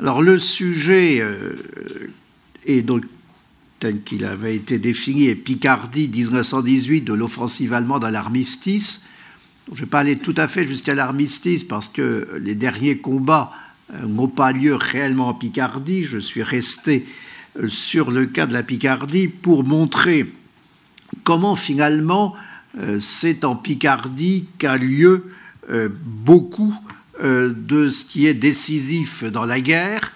Alors le sujet euh, est donc tel qu'il avait été défini, est Picardie 1918 de l'offensive allemande à l'armistice. Je ne vais pas aller tout à fait jusqu'à l'armistice parce que les derniers combats euh, n'ont pas lieu réellement en Picardie. Je suis resté euh, sur le cas de la Picardie pour montrer comment finalement c'est en Picardie qu'a lieu beaucoup de ce qui est décisif dans la guerre.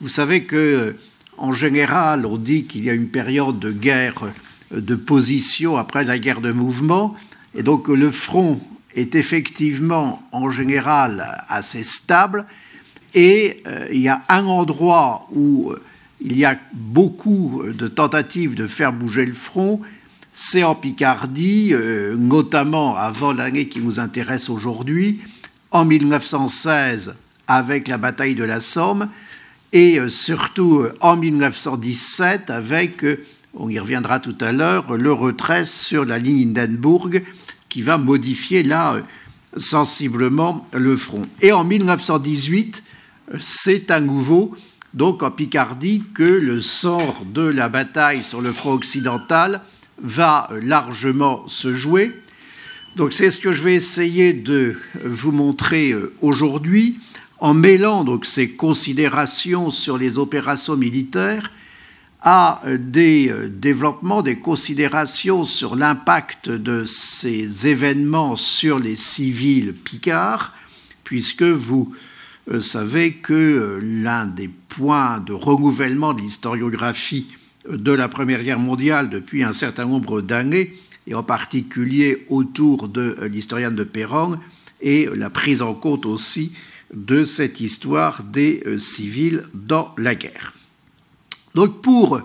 Vous savez que en général, on dit qu'il y a une période de guerre de position après la guerre de mouvement, et donc le front est effectivement en général assez stable, et euh, il y a un endroit où euh, il y a beaucoup de tentatives de faire bouger le front, c'est en Picardie, euh, notamment avant l'année qui nous intéresse aujourd'hui, en 1916 avec la bataille de la Somme, et euh, surtout euh, en 1917 avec, euh, on y reviendra tout à l'heure, le retrait sur la ligne Hindenburg qui va modifier là sensiblement le front. Et en 1918, c'est à nouveau, donc en Picardie, que le sort de la bataille sur le front occidental va largement se jouer. Donc c'est ce que je vais essayer de vous montrer aujourd'hui en mêlant donc ces considérations sur les opérations militaires à euh, des euh, développements, des considérations sur l'impact de ces événements sur les civils picards, puisque vous euh, savez que l'un des points de renouvellement de l'historiographie de la Première Guerre mondiale depuis un certain nombre d'années, et en particulier autour de l'historienne de Perron, est la prise en compte aussi de cette histoire des euh, civils dans la guerre. Donc pour,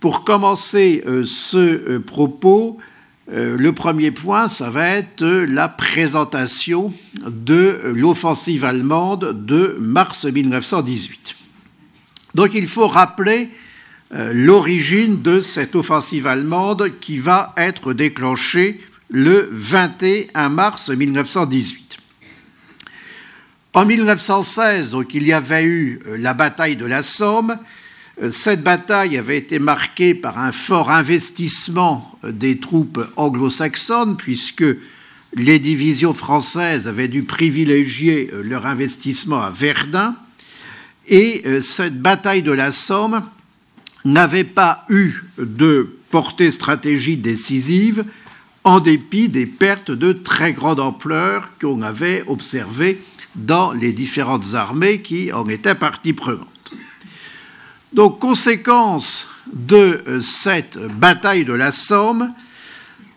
pour commencer euh, ce euh, propos, le premier point, ça va être la présentation de l'offensive allemande de mars 1918. Donc il faut rappeler l'origine de cette offensive allemande qui va être déclenchée le 21 mars 1918. En 1916, donc, il y avait eu euh, la bataille de la Somme. Euh, cette bataille avait été marquée par un fort investissement euh, des troupes anglo-saxonnes, puisque les divisions françaises avaient dû privilégier leur investissement à Verdun. Et cette bataille de la Somme n'avait pas eu de portée stratégique décisive, en dépit des pertes de très grande ampleur qu'on avait observées dans les différentes armées qui en étaient partie prenante. Donc, conséquence de euh, cette bataille de la Somme,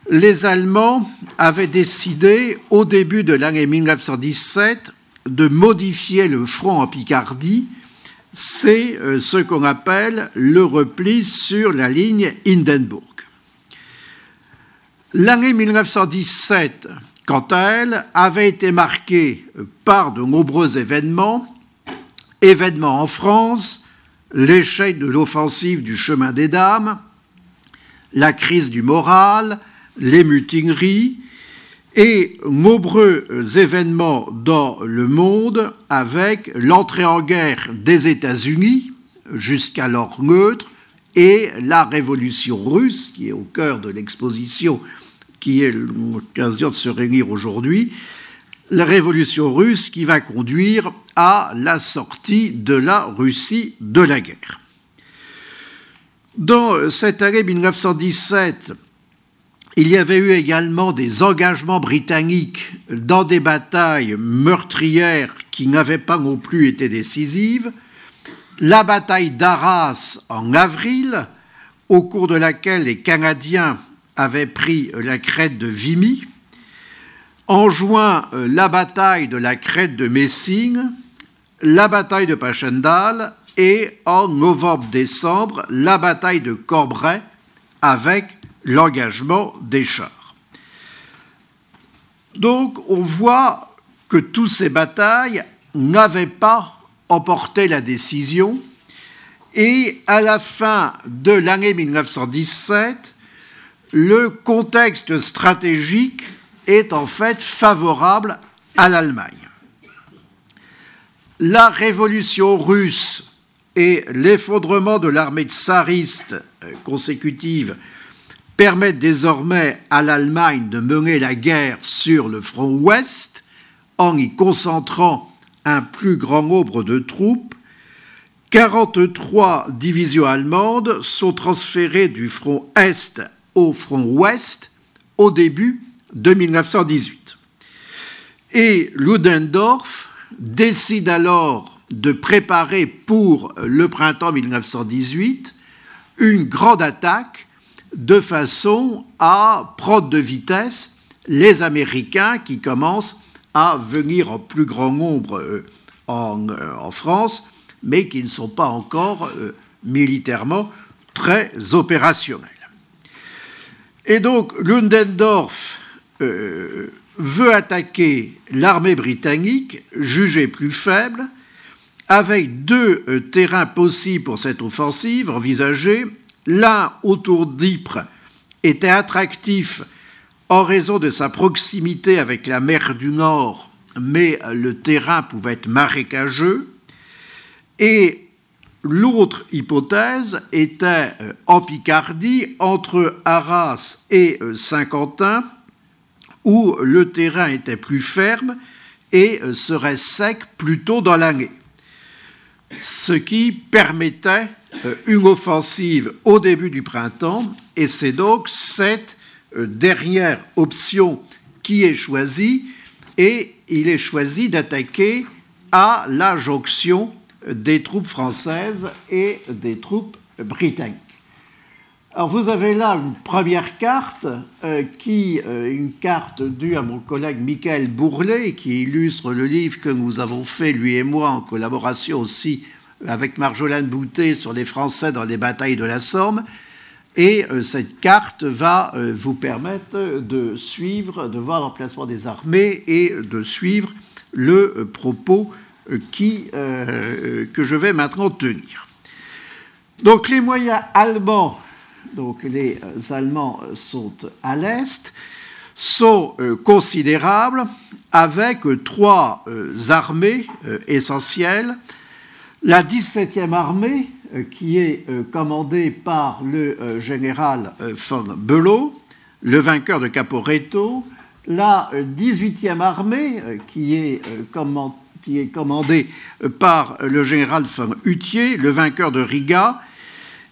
les Allemands avaient décidé, au début de l'année 1917, de modifier le front en Picardie. C'est euh, ce qu'on appelle le repli sur la ligne Hindenburg. L'année 1917 quant à elle, avait été marquée par de nombreux événements, événements en France, l'échec de l'offensive du chemin des dames, la crise du moral, les mutineries et nombreux événements dans le monde avec l'entrée en guerre des États-Unis, jusqu'alors neutre, et la révolution russe, qui est au cœur de l'exposition qui est l'occasion de se réunir aujourd'hui, la révolution russe qui va conduire à la sortie de la Russie de la guerre. Dans cette année 1917, il y avait eu également des engagements britanniques dans des batailles meurtrières qui n'avaient pas non plus été décisives. La bataille d'Arras en avril, au cours de laquelle les Canadiens avait pris la crête de Vimy. En juin, la bataille de la crête de Messing, la bataille de Passchendaele et en novembre-décembre, la bataille de Corbray avec l'engagement des chars. Donc on voit que toutes ces batailles n'avaient pas emporté la décision et à la fin de l'année 1917, le contexte stratégique est en fait favorable à l'Allemagne. la révolution russe et l'effondrement de l'armée tsariste euh, consécutive permettent désormais à l'Allemagne de mener la guerre sur le front ouest en y concentrant un plus grand nombre de troupes, 43 divisions allemandes sont transférées du front est au front ouest au début de 1918. Et Ludendorff décide alors de préparer pour le printemps 1918 une grande attaque de façon à prendre de vitesse les Américains qui commencent à venir en plus grand nombre euh, euh, en, France, mais qui ne sont pas encore euh, militairement très opérationnels. Et donc Ludendorff veut attaquer l'armée britannique, jugée plus faible, avec deux terrains possibles pour cette offensive envisagée. L'un autour d'Ypres était attractif en raison de sa proximité avec la mer du Nord, mais le terrain pouvait être marécageux. Et l'autre hypothèse était euh, en Picardie, entre Arras et euh, Saint-Quentin, où le terrain était plus ferme et euh, serait sec plutôt dans l'année. Ce qui permettait une offensive au début du printemps, et c'est donc cette euh, dernière option qui est choisie, et il est choisi d'attaquer à la jonction des troupes françaises et des troupes britanniques. Alors vous avez là une première carte, euh, qui, euh, une carte due à mon collègue Michael Bourlet, qui illustre le livre que nous avons fait, lui et moi, en collaboration aussi avec Marjolaine Boutet sur les Français dans les batailles de la Somme. Et euh, cette carte va euh, vous permettre de suivre, de voir l'emplacement des armées et de suivre le euh, propos qui, que je vais maintenant tenir. Donc les moyens allemands, donc les Allemands sont à l'est, sont considérables avec trois armées essentielles. La 17e armée, euh, qui est euh, commandé par le euh, général von Below, le vainqueur de Caporetto, la 18e armée, qui est, commandée par le général von Hutier, le vainqueur de Riga,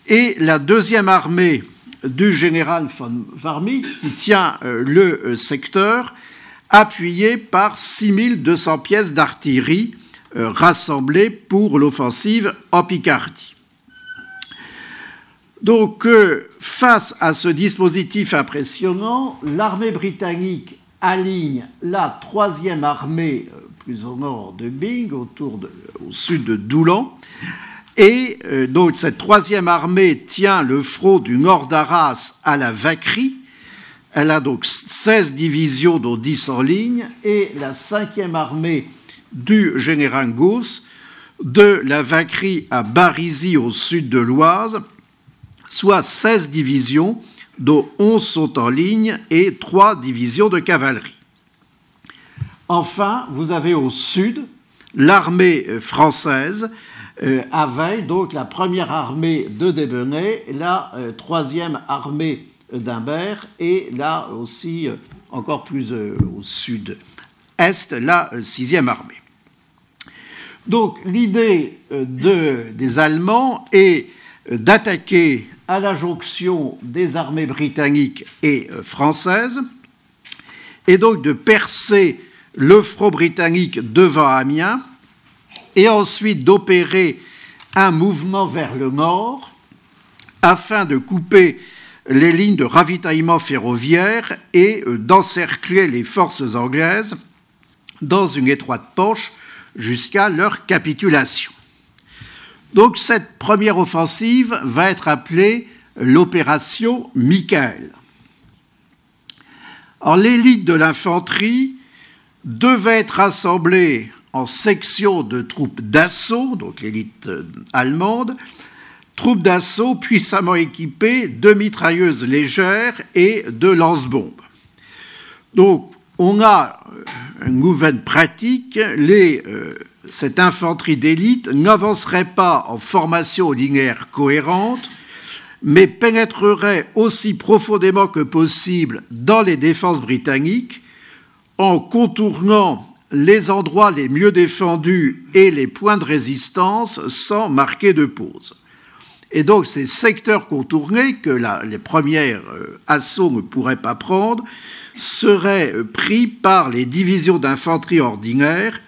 et la deuxième armée du général von Warmich, qui tient le secteur, appuyée par 6200 pièces d'artillerie rassemblées pour l'offensive en Picardie. Donc, euh, face à ce dispositif impressionnant, l'armée britannique aligne la troisième armée euh, plus au nord de Bing, au sud de Doulan, et euh, donc cette troisième armée tient le front du nord d'Arras à la Vacquerie. Elle a donc 16 divisions, dont 10 en ligne, et la cinquième armée du général Gauss de la Vacquerie à Barisy au sud de l'Oise soit 16 divisions, dont 11 sont en ligne et 3 divisions de cavalerie. Enfin, vous avez au sud l'armée française euh, avec donc la première armée de Débenay, la euh, troisième armée d'Imbert et là aussi euh, encore plus au sud-est, la sixième armée. Donc l'idée des Allemands est d'attaquer à la jonction des armées britanniques et euh, françaises, et donc de percer le front britannique devant Amiens, et ensuite d'opérer un mouvement vers le nord afin de couper les lignes de ravitaillement ferroviaire et euh, d'encercler les forces anglaises dans une étroite poche jusqu'à leur capitulation. Donc cette première offensive va être appelée l'opération Michael. L'élite de l'infanterie devait être assemblée en sections de troupes d'assaut, donc l'élite euh, allemande, troupes d'assaut puissamment équipées de mitrailleuses légères et de lance-bombes. Donc on a euh, une nouvelle pratique, euh, cette infanterie d'élite n'avancerait pas en formation linéaire cohérente, mais pénétrerait aussi profondément que possible dans les défenses britanniques en contournant les endroits les mieux défendus et les points de résistance sans marquer de pause. Et donc ces secteurs contournés que les premiers euh, assauts ne pourraient pas prendre seraient euh, pris par les divisions d'infanterie ordinaires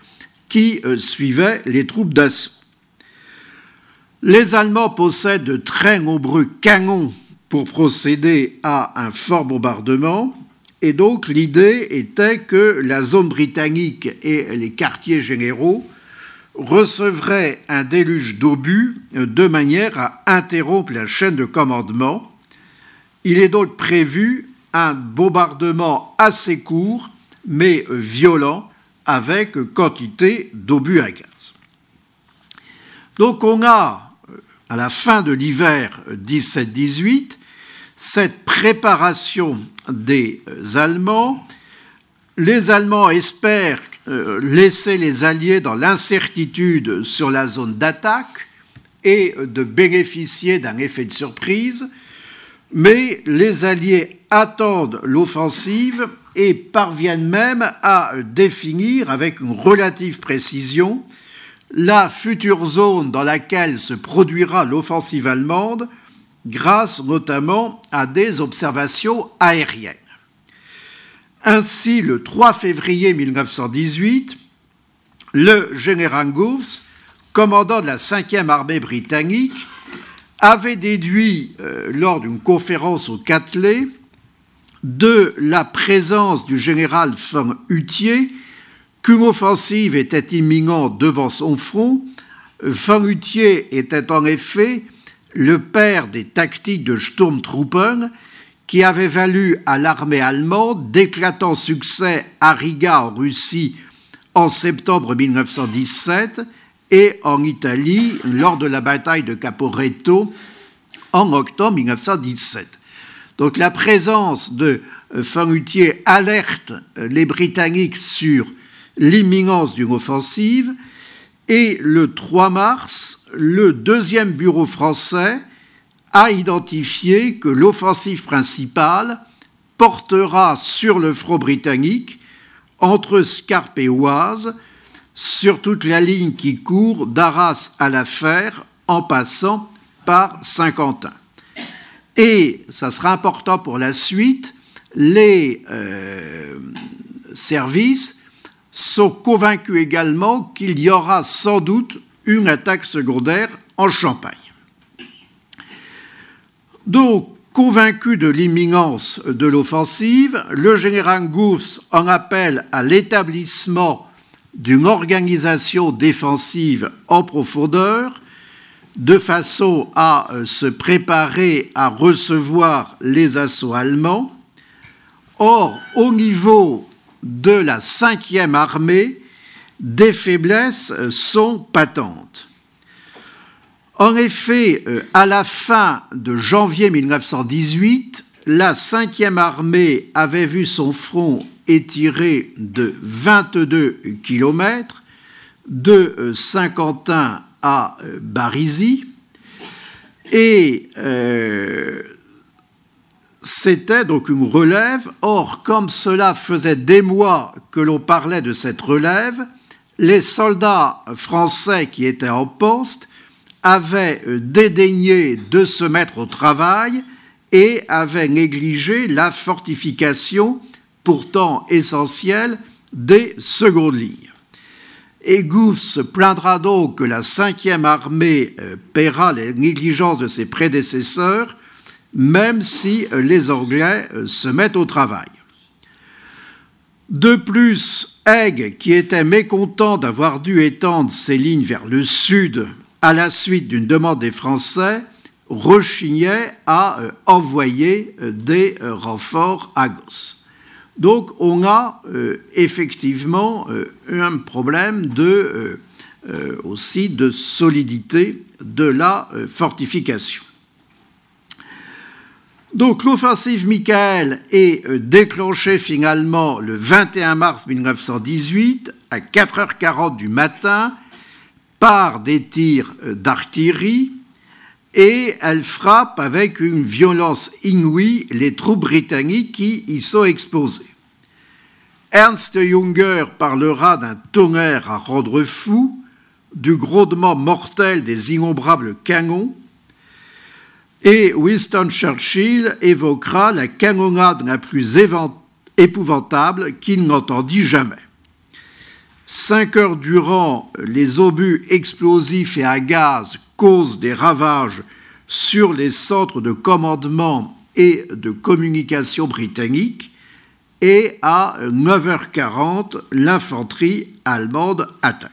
qui euh, suivaient les troupes d'assaut. Les Allemands possèdent de très nombreux canons pour procéder à un fort bombardement, et donc l'idée était que la zone britannique et les quartiers généraux recevraient un déluge d'obus de manière à interrompre la chaîne de commandement. Il est donc prévu un bombardement assez court, mais violent, avec quantité d'obus à gaz. Donc on a, à la fin de l'hiver 17-18, cette préparation des Allemands. Les Allemands espèrent euh, laisser les Alliés dans l'incertitude sur la zone d'attaque et de bénéficier d'un effet de surprise, mais les Alliés attendent l'offensive et parviennent même à définir avec une relative précision la future zone dans laquelle se produira l'offensive allemande grâce notamment à des observations aériennes. Ainsi, le 3 février 1918, le général Goufs, commandant de la 5e armée britannique, avait déduit euh, lors d'une conférence au Catelet de la présence du général von Hutier qu'une offensive était imminente devant son front. Von Hutier était en effet le père des tactiques de Sturmtruppen qui avait valu à l'armée allemande d'éclatants succès à Riga en Russie en septembre 1917 et en Italie lors de la bataille de Caporetto en octobre 1917. Donc la présence de Fanutier alerte les Britanniques sur l'imminence d'une offensive et le 3 mars, le deuxième bureau français a identifié que l'offensive principale portera sur le front britannique entre Scarpe et Oise, sur toute la ligne qui court d'Arras à la Fer en passant par Saint-Quentin. Et ça sera important pour la suite, les euh, services sont convaincus également qu'il y aura sans doute une attaque secondaire en Champagne. Donc, convaincu de l'imminence de l'offensive, le général Gouffs en appelle à l'établissement d'une organisation défensive en profondeur, de façon à euh, se préparer à recevoir les assauts allemands. Or, au niveau de la cinquième armée, des faiblesses sont patentes. En effet, euh, à la fin de janvier 1918, la cinquième armée avait vu son front étiré de 22 km de euh, Saint-Quentin à euh, Barisy et c'était donc une relève. Or, comme cela faisait des mois que l'on parlait de cette relève, les soldats français qui étaient en poste avaient dédaigné de se mettre au travail et avaient négligé la fortification pourtant essentielle des secondes lignes. Et Gouff se plaindra donc que la cinquième armée euh, paiera les négligences de ses prédécesseurs même si euh, les Anglais euh, se mettent au travail. De plus, Haig, qui était mécontent d'avoir dû étendre ses lignes vers le sud à la suite d'une demande des Français, rechignait à envoyer des renforts à Goss. Donc on a effectivement un problème de, aussi de solidité de la fortification. Donc l'offensive Michael est euh, déclenchée finalement le 21 mars 1918 à 4h40 du matin par des tirs d'artillerie et elle frappe avec une violence inouïe les troupes britanniques qui y sont exposées. Ernst Junger parlera d'un tonnerre à rendre fou, du grondement mortel des innombrables canons, et Winston Churchill évoquera la canonnade la plus épouvantable qu'il n'entendit jamais. Cinq heures durant, les obus explosifs et à gaz causent des ravages sur les centres de commandement et de communication britanniques, et à 9h40, l'infanterie allemande attaque.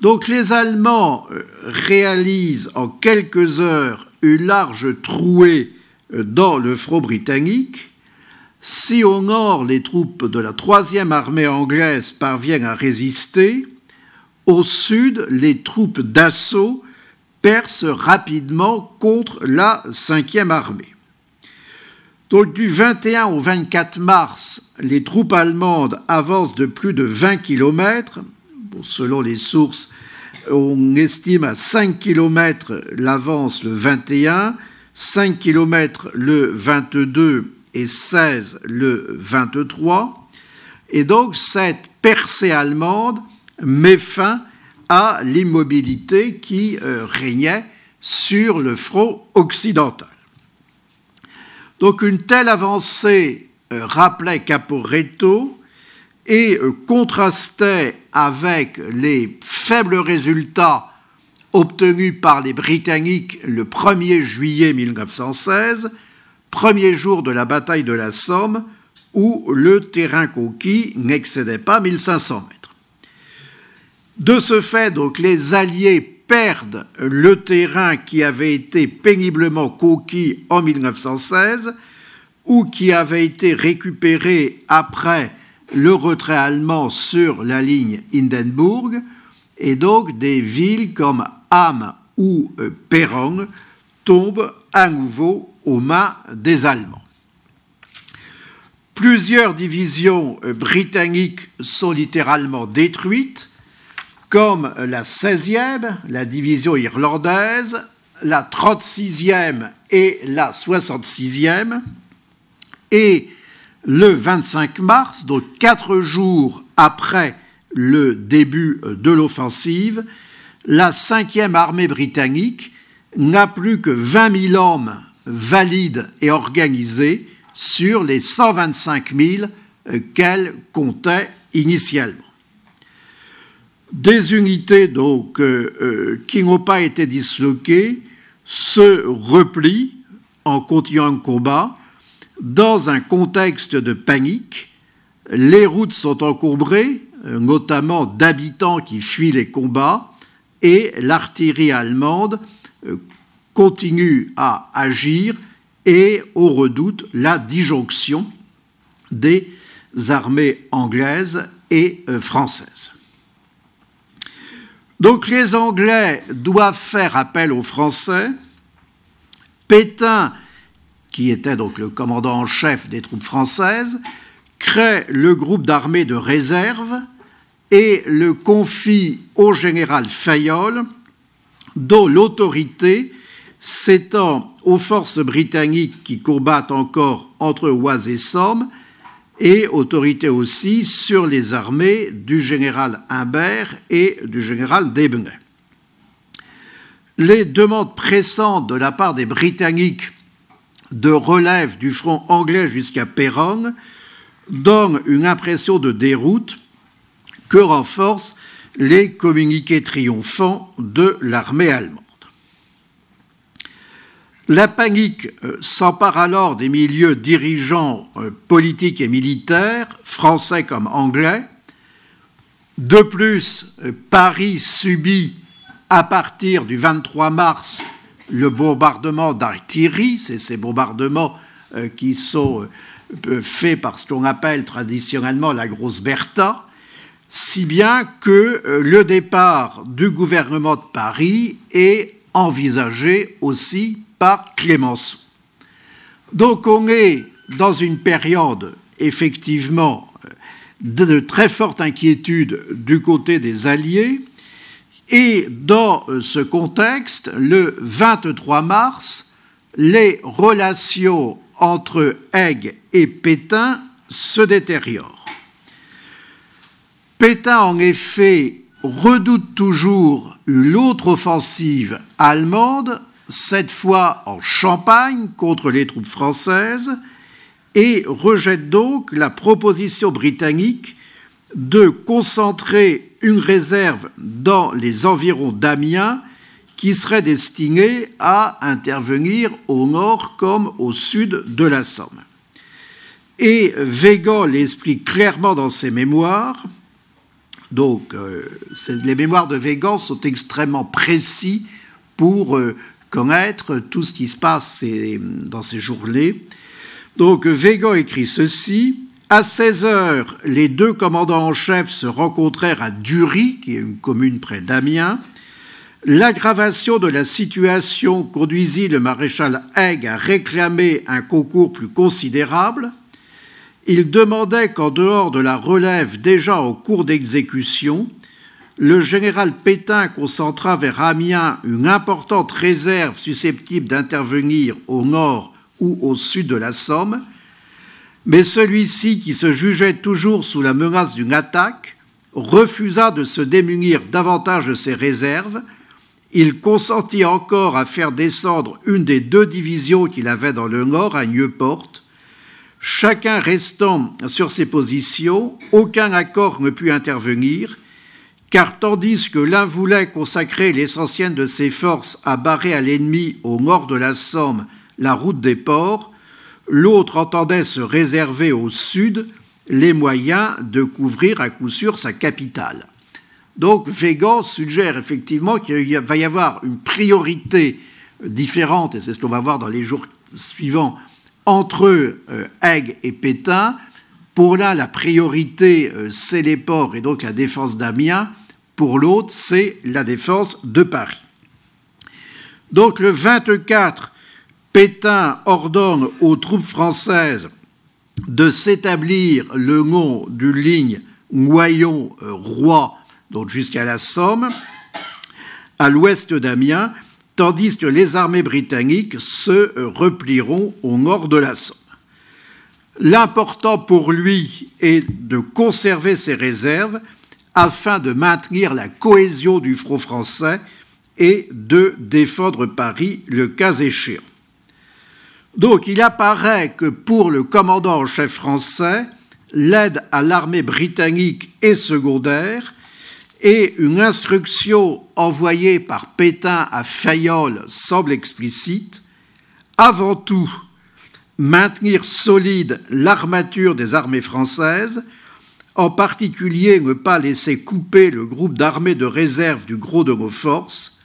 Donc les Allemands euh, réalisent en quelques heures une large trouée euh, dans le front britannique. Si au nord les troupes de la troisième armée anglaise parviennent à résister, au sud les troupes d'assaut percent rapidement contre la cinquième armée. Donc du 21 au 24 mars, les troupes allemandes avancent de plus de 20 kilomètres selon les sources, on estime à 5 km l'avance le 21, 5 km le 22 et 16 le 23. Et donc cette percée allemande met fin à l'immobilité qui euh, régnait sur le front occidental. Donc une telle avancée euh, rappelait Caporetto et euh, contrastait avec les faibles résultats obtenus par les Britanniques le 1er juillet 1916, premier jour de la bataille de la Somme, où le terrain conquis n'excédait pas 1500 mètres. De ce fait, donc, les Alliés perdent le terrain qui avait été péniblement conquis en 1916 ou qui avait été récupéré après le retrait allemand sur la ligne Hindenburg, et donc des villes comme Hamm ou euh, Perron tombent à nouveau aux mains des Allemands. Plusieurs divisions euh, britanniques sont littéralement détruites, comme la 16e, la division irlandaise, la 36e et la 66e, et le 25 mars, donc quatre jours après le début de l'offensive, la cinquième armée britannique n'a plus que 20 000 hommes valides et organisés sur les 125 000 qu'elle comptait initialement. Des unités donc euh, euh, qui n'ont pas été disloquées se replient en continuant le combat dans un contexte de panique, les routes sont encombrées, notamment d'habitants qui fuient les combats, et l'artillerie allemande euh, continue à agir et on redoute la disjonction des armées anglaises et françaises. Donc les Anglais doivent faire appel aux Français. Pétain qui était donc le commandant en chef des troupes françaises, crée le groupe d'armées de réserve et le confie au général Fayolle, dont l'autorité s'étend aux forces britanniques qui combattent encore entre Oise et Somme, et autorité aussi sur les armées du général Humbert et du général Debenay. Les demandes pressantes de la part des Britanniques de relève du front anglais jusqu'à Péronne donne une impression de déroute que renforcent les communiqués triomphants de l'armée allemande. La panique euh, s'empare alors des milieux dirigeants euh, politiques et militaires, français comme anglais. De plus, euh, Paris subit à partir du 23 mars le bombardement d'artillerie, c'est ces bombardements qui sont faits par ce qu'on appelle traditionnellement la grosse Bertha, si bien que le départ du gouvernement de Paris est envisagé aussi par Clémenceau. Donc on est dans une période effectivement de très forte inquiétude du côté des Alliés. Et dans euh, ce contexte, le 23 mars, les relations entre Haig et Pétain se détériorent. Pétain, en effet, redoute toujours une autre offensive allemande, cette fois en Champagne contre les troupes françaises, et rejette donc la proposition britannique de concentrer une réserve dans les environs d'Amiens qui serait destinée à intervenir au nord comme au sud de la Somme. Et Végan l'explique clairement dans ses mémoires. Donc, euh, les mémoires de Végan sont extrêmement précis pour euh, connaître tout ce qui se passe dans ces journées. Donc Végan écrit ceci. À 16 heures, les deux commandants en chef se rencontrèrent à Dury, qui est une commune près d'Amiens. L'aggravation de la situation conduisit le maréchal Haig à réclamer un concours plus considérable. Il demandait qu'en dehors de la relève déjà en cours d'exécution, le général Pétain concentra vers Amiens une importante réserve susceptible d'intervenir au nord ou au sud de la Somme, mais celui-ci, qui se jugeait toujours sous la menace d'une attaque, refusa de se démunir davantage de ses réserves. Il consentit encore à faire descendre une des deux divisions qu'il avait dans le nord à Nieuport. Chacun restant sur ses positions, aucun accord ne put intervenir, car tandis que l'un voulait consacrer l'essentiel de ses forces à barrer à l'ennemi au nord de la Somme la route des ports, l'autre entendait se réserver au sud les moyens de couvrir à coup sûr sa capitale. Donc Végan suggère effectivement qu'il va y avoir une priorité différente, et c'est ce qu'on va voir dans les jours suivants, entre euh, et Pétain. Pour l'un, la priorité, euh, c'est les ports et donc la défense d'Amiens. Pour l'autre, c'est la défense de Paris. Donc le 24 Pétain ordonne aux troupes françaises de s'établir le long d'une ligne Noyon-Roi, donc jusqu'à la Somme, à l'ouest d'Amiens, tandis que les armées britanniques se replieront au nord de la Somme. L'important pour lui est de conserver ses réserves afin de maintenir la cohésion du front français et de défendre Paris le cas échéant. Donc il apparaît que pour le commandant en chef français, l'aide à l'armée britannique est secondaire et une instruction envoyée par Pétain à Fayolle semble explicite. Avant tout, maintenir solide l'armature des armées françaises, en particulier ne pas laisser couper le groupe d'armées de réserve du gros de nos forces.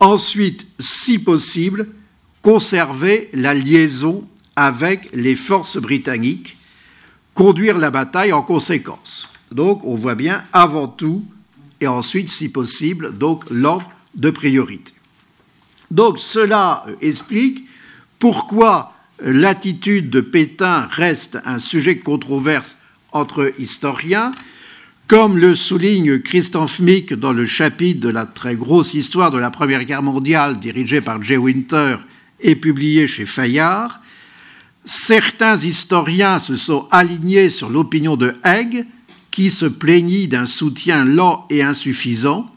Ensuite, si possible, conserver la liaison avec les forces britanniques, conduire la bataille en conséquence. Donc on voit bien avant tout et ensuite, si possible, donc l'ordre de priorité. Donc cela explique pourquoi l'attitude de Pétain reste un sujet de controverse entre historiens, comme le souligne Christophe Mick dans le chapitre de la très grosse histoire de la Première Guerre mondiale dirigé par Jay Winter et publié chez Fayard. Certains historiens se sont alignés sur l'opinion de Haig, qui se plaignit d'un soutien lent et insuffisant.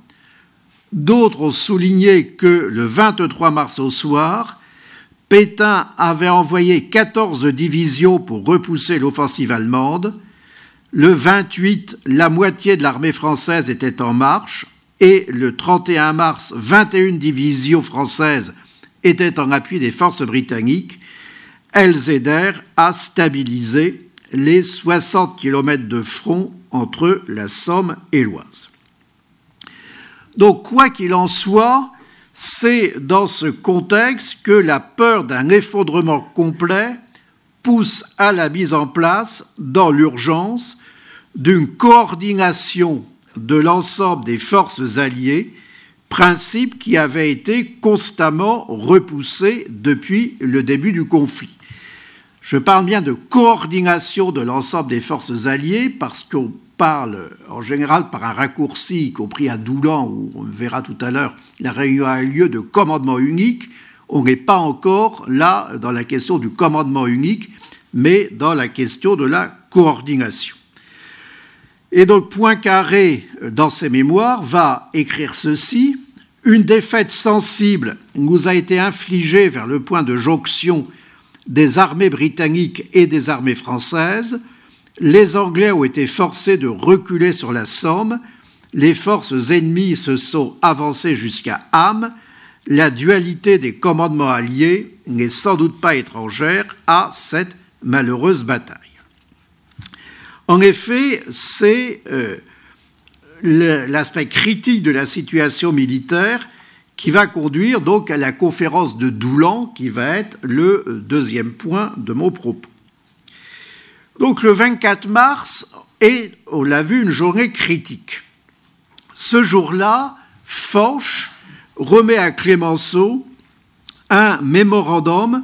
D'autres ont souligné que le 23 mars au soir, Pétain avait envoyé 14 divisions pour repousser l'offensive allemande. Le 28, la moitié de l'armée française était en marche et le 31 mars, 21 divisions françaises étaient en appui des forces britanniques, elles aidèrent à stabiliser les 60 km de front entre la Somme et l'Oise. Donc, quoi qu'il en soit, c'est dans ce contexte que la peur d'un effondrement complet pousse à la mise en place, dans l'urgence, d'une coordination de l'ensemble des forces alliées principe qui avait été constamment repoussé depuis le début du conflit. Je parle bien de coordination de l'ensemble des forces alliées parce qu'on parle en général par un raccourci, y compris à Doulan, où on verra tout à l'heure, la réunion a eu lieu de commandement unique. On n'est pas encore là dans la question du commandement unique, mais dans la question de la coordination. Et donc Poincaré, dans ses mémoires, va écrire ceci. Une défaite sensible nous a été infligée vers le point de jonction des armées britanniques et des armées françaises. Les Anglais ont été forcés de reculer sur la Somme. Les forces ennemies se sont avancées jusqu'à Ham. La dualité des commandements alliés n'est sans doute pas étrangère à cette malheureuse bataille. En effet, c'est euh, l'aspect critique de la situation militaire qui va conduire donc à la conférence de Doulan, qui va être le deuxième point de mon propos. Donc le 24 mars est, on l'a vu, une journée critique. Ce jour-là, Foch remet à Clémenceau un mémorandum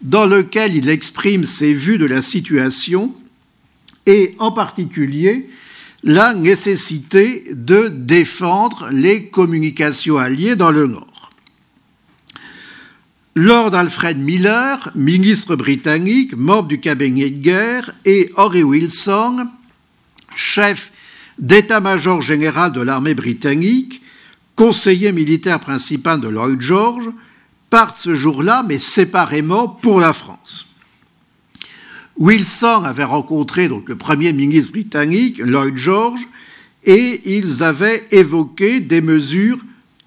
dans lequel il exprime ses vues de la situation et en particulier la nécessité de défendre les communications alliées dans le Nord. Lord Alfred Miller, ministre britannique, membre du cabinet de guerre, et Henry Wilson, chef d'état-major général de l'armée britannique, conseiller militaire principal de Lloyd George, partent ce jour-là, mais séparément, pour la France. Wilson avait rencontré le Premier ministre britannique, Lloyd George, et ils avaient évoqué des mesures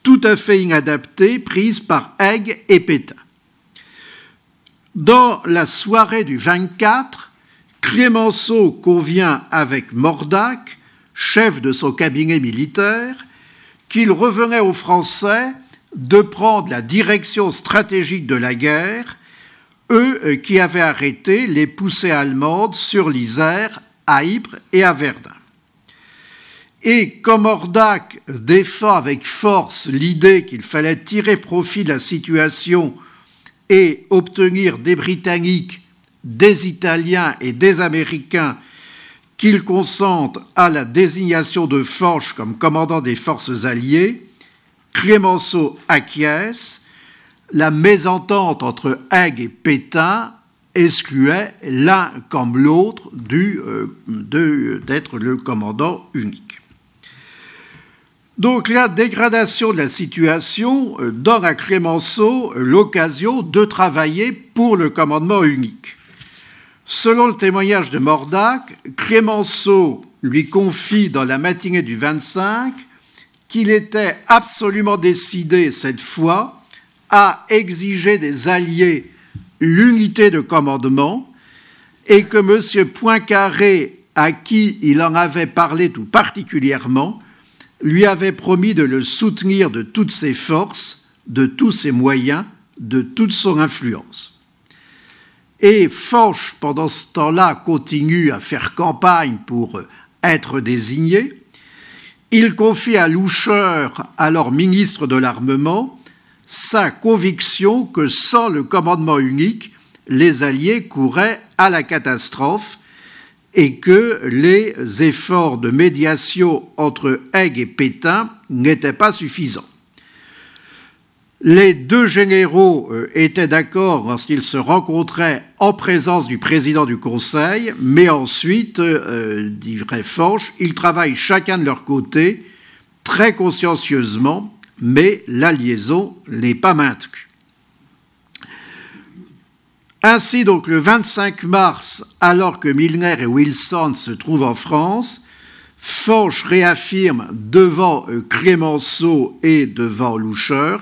tout à fait inadaptées prises par Haig et Pétain. Dans la soirée du 24, Clémenceau convient avec Mordac, chef de son cabinet militaire, qu'il revenait aux Français de prendre la direction stratégique de la guerre eux euh, qui avaient arrêté les poussées allemandes sur l'Isère, à Ypres et à Verdun. Et comme Ordac défend avec force l'idée qu'il fallait tirer profit de la situation et obtenir des Britanniques, des Italiens et des Américains qu'ils consentent à la désignation de Foch comme commandant des forces alliées, Clémenceau acquiesce la mésentente entre Haig et Pétain excluait l'un comme l'autre euh, d'être le commandant unique. Donc la dégradation de la situation euh, donne à Clémenceau l'occasion de travailler pour le commandement unique. Selon le témoignage de Mordac, Clémenceau lui confie dans la matinée du 25 qu'il était absolument décidé cette fois a exigé des alliés l'unité de commandement et que M. Poincaré, à qui il en avait parlé tout particulièrement, lui avait promis de le soutenir de toutes ses forces, de tous ses moyens, de toute son influence. Et Foch, pendant ce temps-là, continue à faire campagne pour être désigné. Il confie à Loucheur, alors ministre de l'Armement, sa conviction que sans le commandement unique, les Alliés couraient à la catastrophe et que les efforts de médiation entre Haig et Pétain n'étaient pas suffisants. Les deux généraux euh, étaient d'accord lorsqu'ils se rencontraient en présence du président du Conseil, mais ensuite, euh, dit Foch, ils travaillent chacun de leur côté, très consciencieusement, mais la liaison n'est pas maintenue. Ainsi, donc, le 25 mars, alors que Milner et Wilson se trouvent en France, Foch réaffirme devant euh, Clémenceau et devant Loucher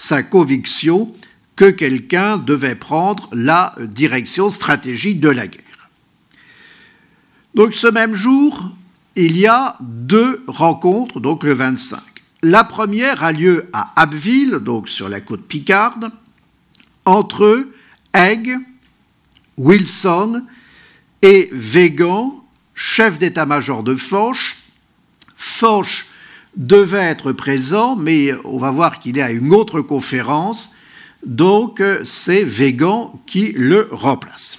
sa conviction que quelqu'un devait prendre la direction stratégique de la guerre. Donc ce même jour, il y a deux rencontres, donc le 25. La première a lieu à Abbeville, donc sur la côte Picarde, entre Haig, Wilson et Végan, chef d'état-major de Foch. Foch devait être présent, mais on va voir qu'il est à une autre conférence, donc c'est Végan qui le remplace.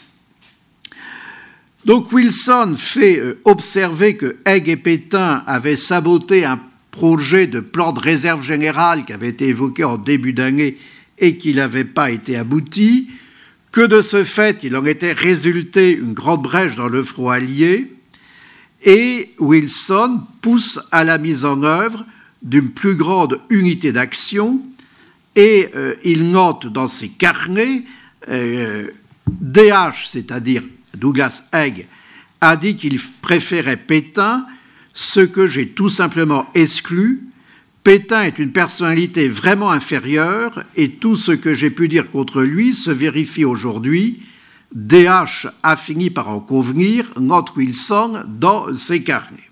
Donc Wilson fait euh, observer que Haig et Pétain avaient saboté un projet de plan de réserve générale qui avait été évoqué en début d'année et qui n'avait pas été abouti, que de ce fait il en était résulté une grande brèche dans le front allié, et Wilson pousse à la mise en œuvre d'une plus grande unité d'action, et euh, il note dans ses carnets, euh, DH, c'est-à-dire Douglas Haig, a dit qu'il préférait Pétain, ce que j'ai tout simplement exclu. Pétain est une personnalité vraiment inférieure et tout ce que j'ai pu dire contre lui se vérifie aujourd'hui. DH a fini par en convenir, note Wilson dans ses carnets.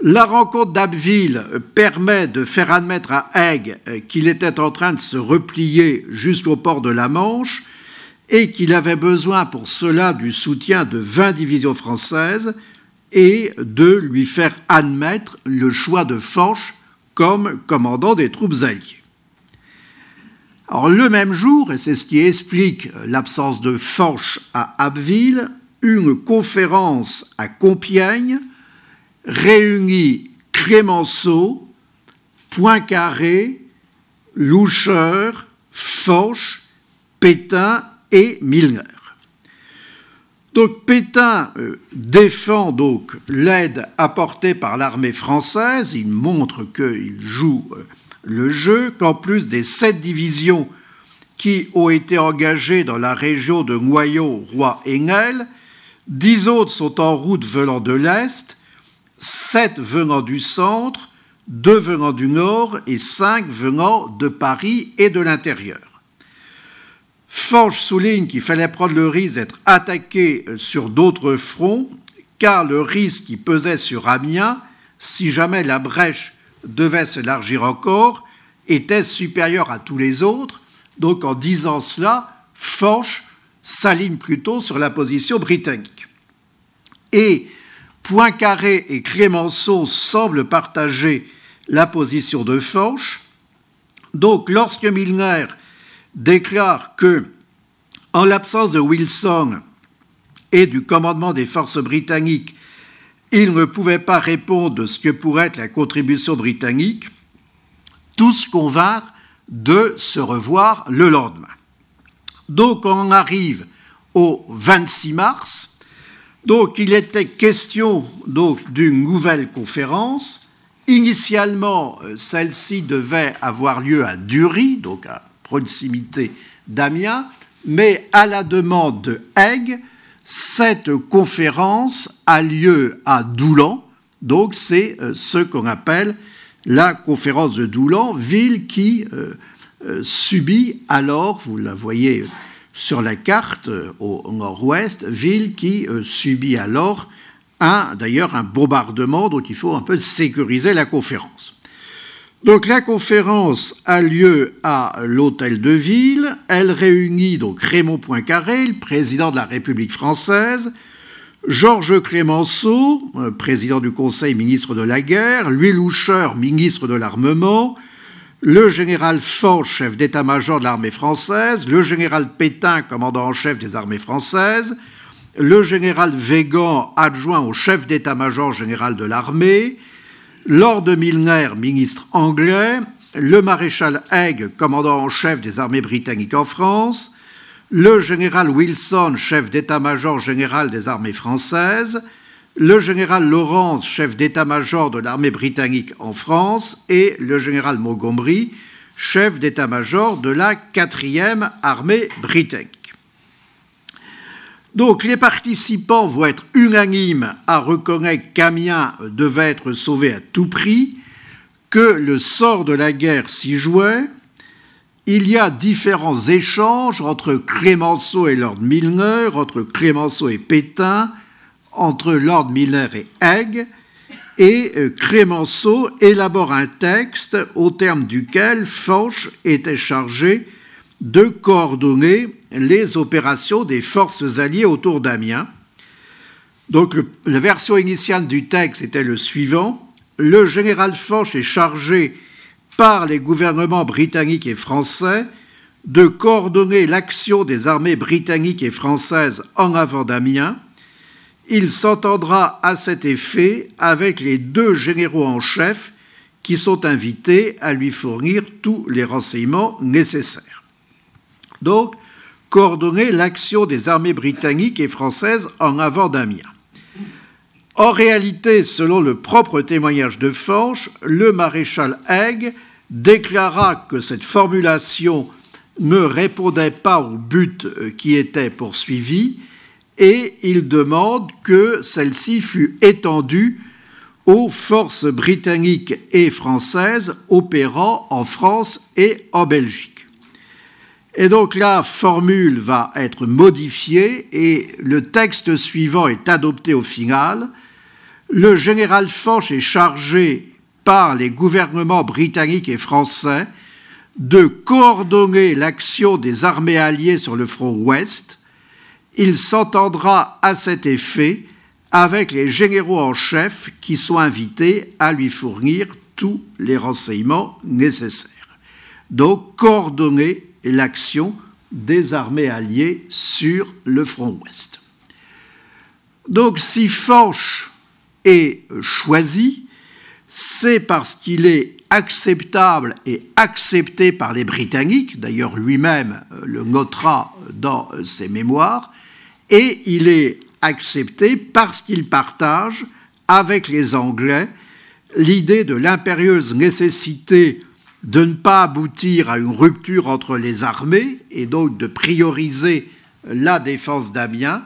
La rencontre d'Abbeville permet de faire admettre à Haig qu'il était en train de se replier jusqu'au port de la Manche et qu'il avait besoin pour cela du soutien de 20 divisions françaises et de lui faire admettre le choix de Foch comme commandant des troupes alliées. Alors, le même jour, et c'est ce qui explique l'absence de Foch à Abbeville, une conférence à Compiègne réunit Clémenceau, Poincaré, Loucheur, Foch, Pétain et Milner. Donc Pétain euh, défend donc l'aide apportée par l'armée française, il montre qu'il joue euh, le jeu, qu'en plus des sept divisions qui ont été engagées dans la région de Noyau, Roi Engel, dix autres sont en route venant de l'Est, sept venant du centre, deux venant du nord et cinq venant de Paris et de l'intérieur. Foch souligne qu'il fallait prendre le risque d'être attaqué euh, sur d'autres fronts, car le risque qui pesait sur Amiens, si jamais la brèche devait s'élargir encore, était supérieur à tous les autres. Donc en disant cela, Foch s'aligne plutôt sur la position britannique. Et Poincaré et Clémenceau semblent partager la position de Foch. Donc lorsque Milner déclare que, en l'absence de Wilson et du commandement des forces britanniques, il ne pouvait pas répondre de ce que pourrait être la contribution britannique, tous convinrent de se revoir le lendemain. Donc on arrive au 26 mars. Donc il était question d'une nouvelle conférence. Initialement, euh, celle-ci devait avoir lieu à Dury, donc à proximité d'Amiens, mais à la demande de Haig, cette conférence a lieu à Doulan, donc c'est euh, ce qu'on appelle la conférence de Doulan, ville qui euh, euh, subit alors, vous la voyez sur la carte au nord-ouest, ville qui subit alors un, d'ailleurs un bombardement, donc il faut un peu sécuriser la conférence. Donc la conférence a lieu à l'hôtel de ville. Elle réunit donc Raymond Poincaré, le président de la République française, Georges Clémenceau, euh, président du Conseil, ministre de la guerre, Louis Loucheur, ministre de l'armement, le général Foch, chef d'état-major de l'armée française, le général Pétain, commandant en chef des armées françaises, le général Végan, adjoint au chef d'état-major général de l'armée, Lord Milner, ministre anglais, le maréchal Haig, commandant en chef des armées britanniques en France, le général Wilson, chef d'état-major général des armées françaises, le général Lawrence, chef d'état-major de l'armée britannique en France, et le général Montgomery, chef d'état-major de la 4e armée britannique. Donc les participants vont être unanimes à reconnaître qu'Amiens devait être sauvé à tout prix, que le sort de la guerre s'y jouait. Il y a différents échanges entre Clémenceau et Lord Milner, entre Clémenceau et Pétain, entre Lord Milner et Haig, et euh, Clémenceau élabore un texte au terme duquel Foch était chargé de coordonner les opérations des forces alliées autour d'Amiens. Donc la version initiale du texte était le suivant. Le général Foch est chargé par les gouvernements britanniques et français de coordonner l'action des armées britanniques et françaises en avant d'Amiens. il s'entendra à cet effet avec les deux généraux en chef qui sont invités à lui fournir tous les renseignements nécessaires. Donc, coordonner l'action des armées britanniques et françaises en avant d'Amiens. En réalité, selon le propre témoignage de Forge, le maréchal Haig déclara que cette formulation ne répondait pas au but qui était poursuivi et il demande que celle-ci fût étendue aux forces britanniques et françaises opérant en France et en Belgique. Et donc la formule va être modifiée et le texte suivant est adopté au final. Le général Foch est chargé par les gouvernements britanniques et français de coordonner l'action des armées alliées sur le front ouest. Il s'entendra à cet effet avec les généraux en chef qui sont invités à lui fournir tous les renseignements nécessaires. Donc, coordonner l'action des armées alliées sur le front ouest. Donc, si Foch est choisi, c'est parce qu'il est acceptable et accepté par les Britanniques, d'ailleurs lui-même euh, le notera dans euh, ses mémoires, et il est accepté parce qu'il partage avec les Anglais l'idée de l'impérieuse nécessité de ne pas aboutir à une rupture entre les armées et donc de prioriser la défense d'Amiens.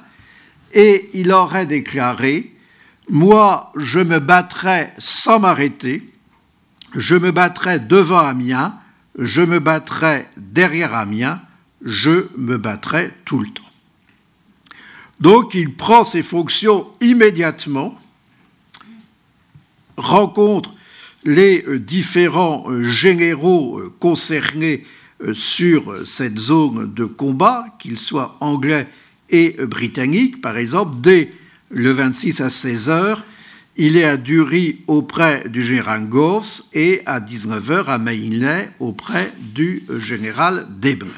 Et il aurait déclaré, moi je me battrai sans m'arrêter, je me battrai devant Amiens, je me battrai derrière Amiens, je me battrai tout le temps. Donc il prend ses fonctions immédiatement, rencontre les euh, différents euh, généraux euh, concernés sur cette zone de combat, qu'ils soient anglais et britanniques. Par exemple, dès le 26 à 16 heures, il est à Dury auprès du général Goffs et à 19h à Mainlay auprès du général Desbrets.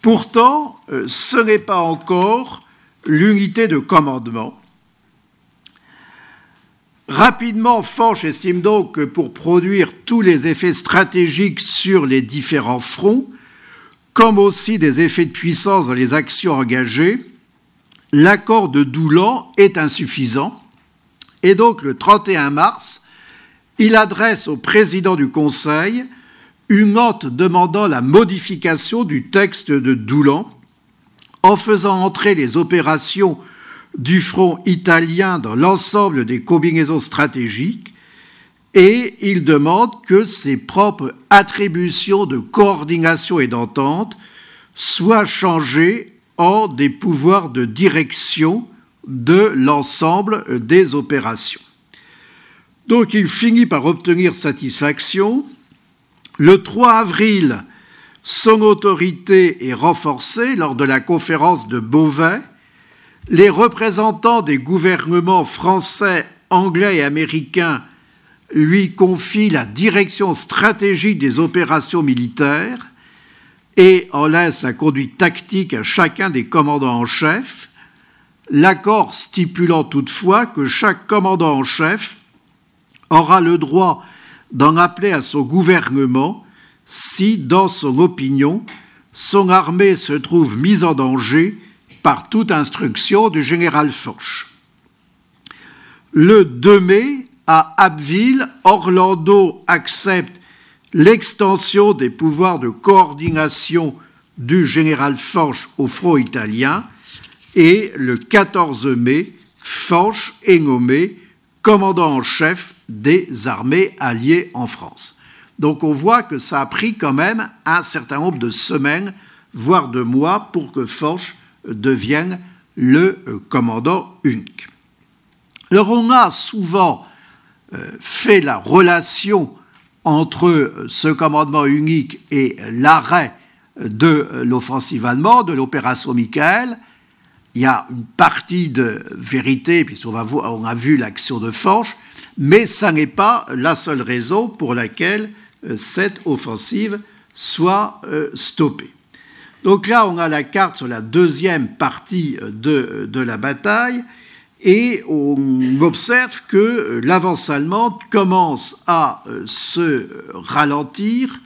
Pourtant, ce n'est pas encore l'unité de commandement. Rapidement, Foch estime donc que pour produire tous les effets stratégiques sur les différents fronts, comme aussi des effets de puissance dans les actions engagées, l'accord de Doulan est insuffisant. Et donc, le 31 mars, il adresse au président du Conseil une note demandant la modification du texte de Doulan en faisant entrer les opérations du front italien dans l'ensemble des combinaisons stratégiques et il demande que ses propres attributions de coordination et d'entente soient changées en des pouvoirs de direction de l'ensemble des opérations. Donc il finit par obtenir satisfaction. Le 3 avril, son autorité est renforcée lors de la conférence de Beauvais. Les représentants des gouvernements français, anglais et américains lui confient la direction stratégique des opérations militaires et en laissent la conduite tactique à chacun des commandants en chef, l'accord stipulant toutefois que chaque commandant en chef aura le droit d'en appeler à son gouvernement si, dans son opinion, son armée se trouve mise en danger par toute instruction du général Foch. Le 2 mai, à Abbeville, Orlando accepte l'extension des pouvoirs de coordination du général Foch au front italien et le 14 mai, Foch est nommé commandant en chef des armées alliées en France. Donc on voit que ça a pris quand même un certain nombre de semaines, voire de mois, pour que Foch devienne le euh, commandant unique. Alors on a souvent euh, fait la relation entre euh, ce commandement unique et l'arrêt de l'offensive allemande, de l'opération Michael. Il y a une partie de vérité, puisqu'on on a vu l'action de Foch, mais ça n'est pas la seule raison pour laquelle euh, cette offensive soit euh, stoppée. Donc là, on a la carte sur la deuxième partie euh, de, de la bataille. et on observe que l'avance allemande commence à se ralentir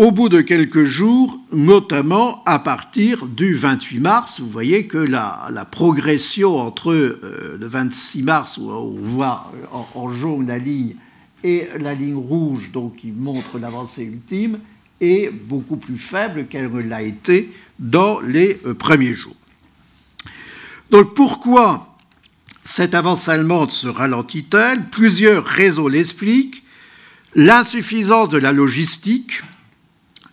au bout de quelques jours, notamment à partir du 28 mars, vous voyez que la, progression entre euh, le 26 mars, où on voit en, jaune la ligne, et la ligne rouge, donc qui montre l'avancée ultime, est beaucoup plus faible qu'elle ne l'a été dans les euh, premiers jours. Donc pourquoi cette avance allemande se ralentit-elle? Plusieurs raisons l'expliquent. L'insuffisance de la logistique,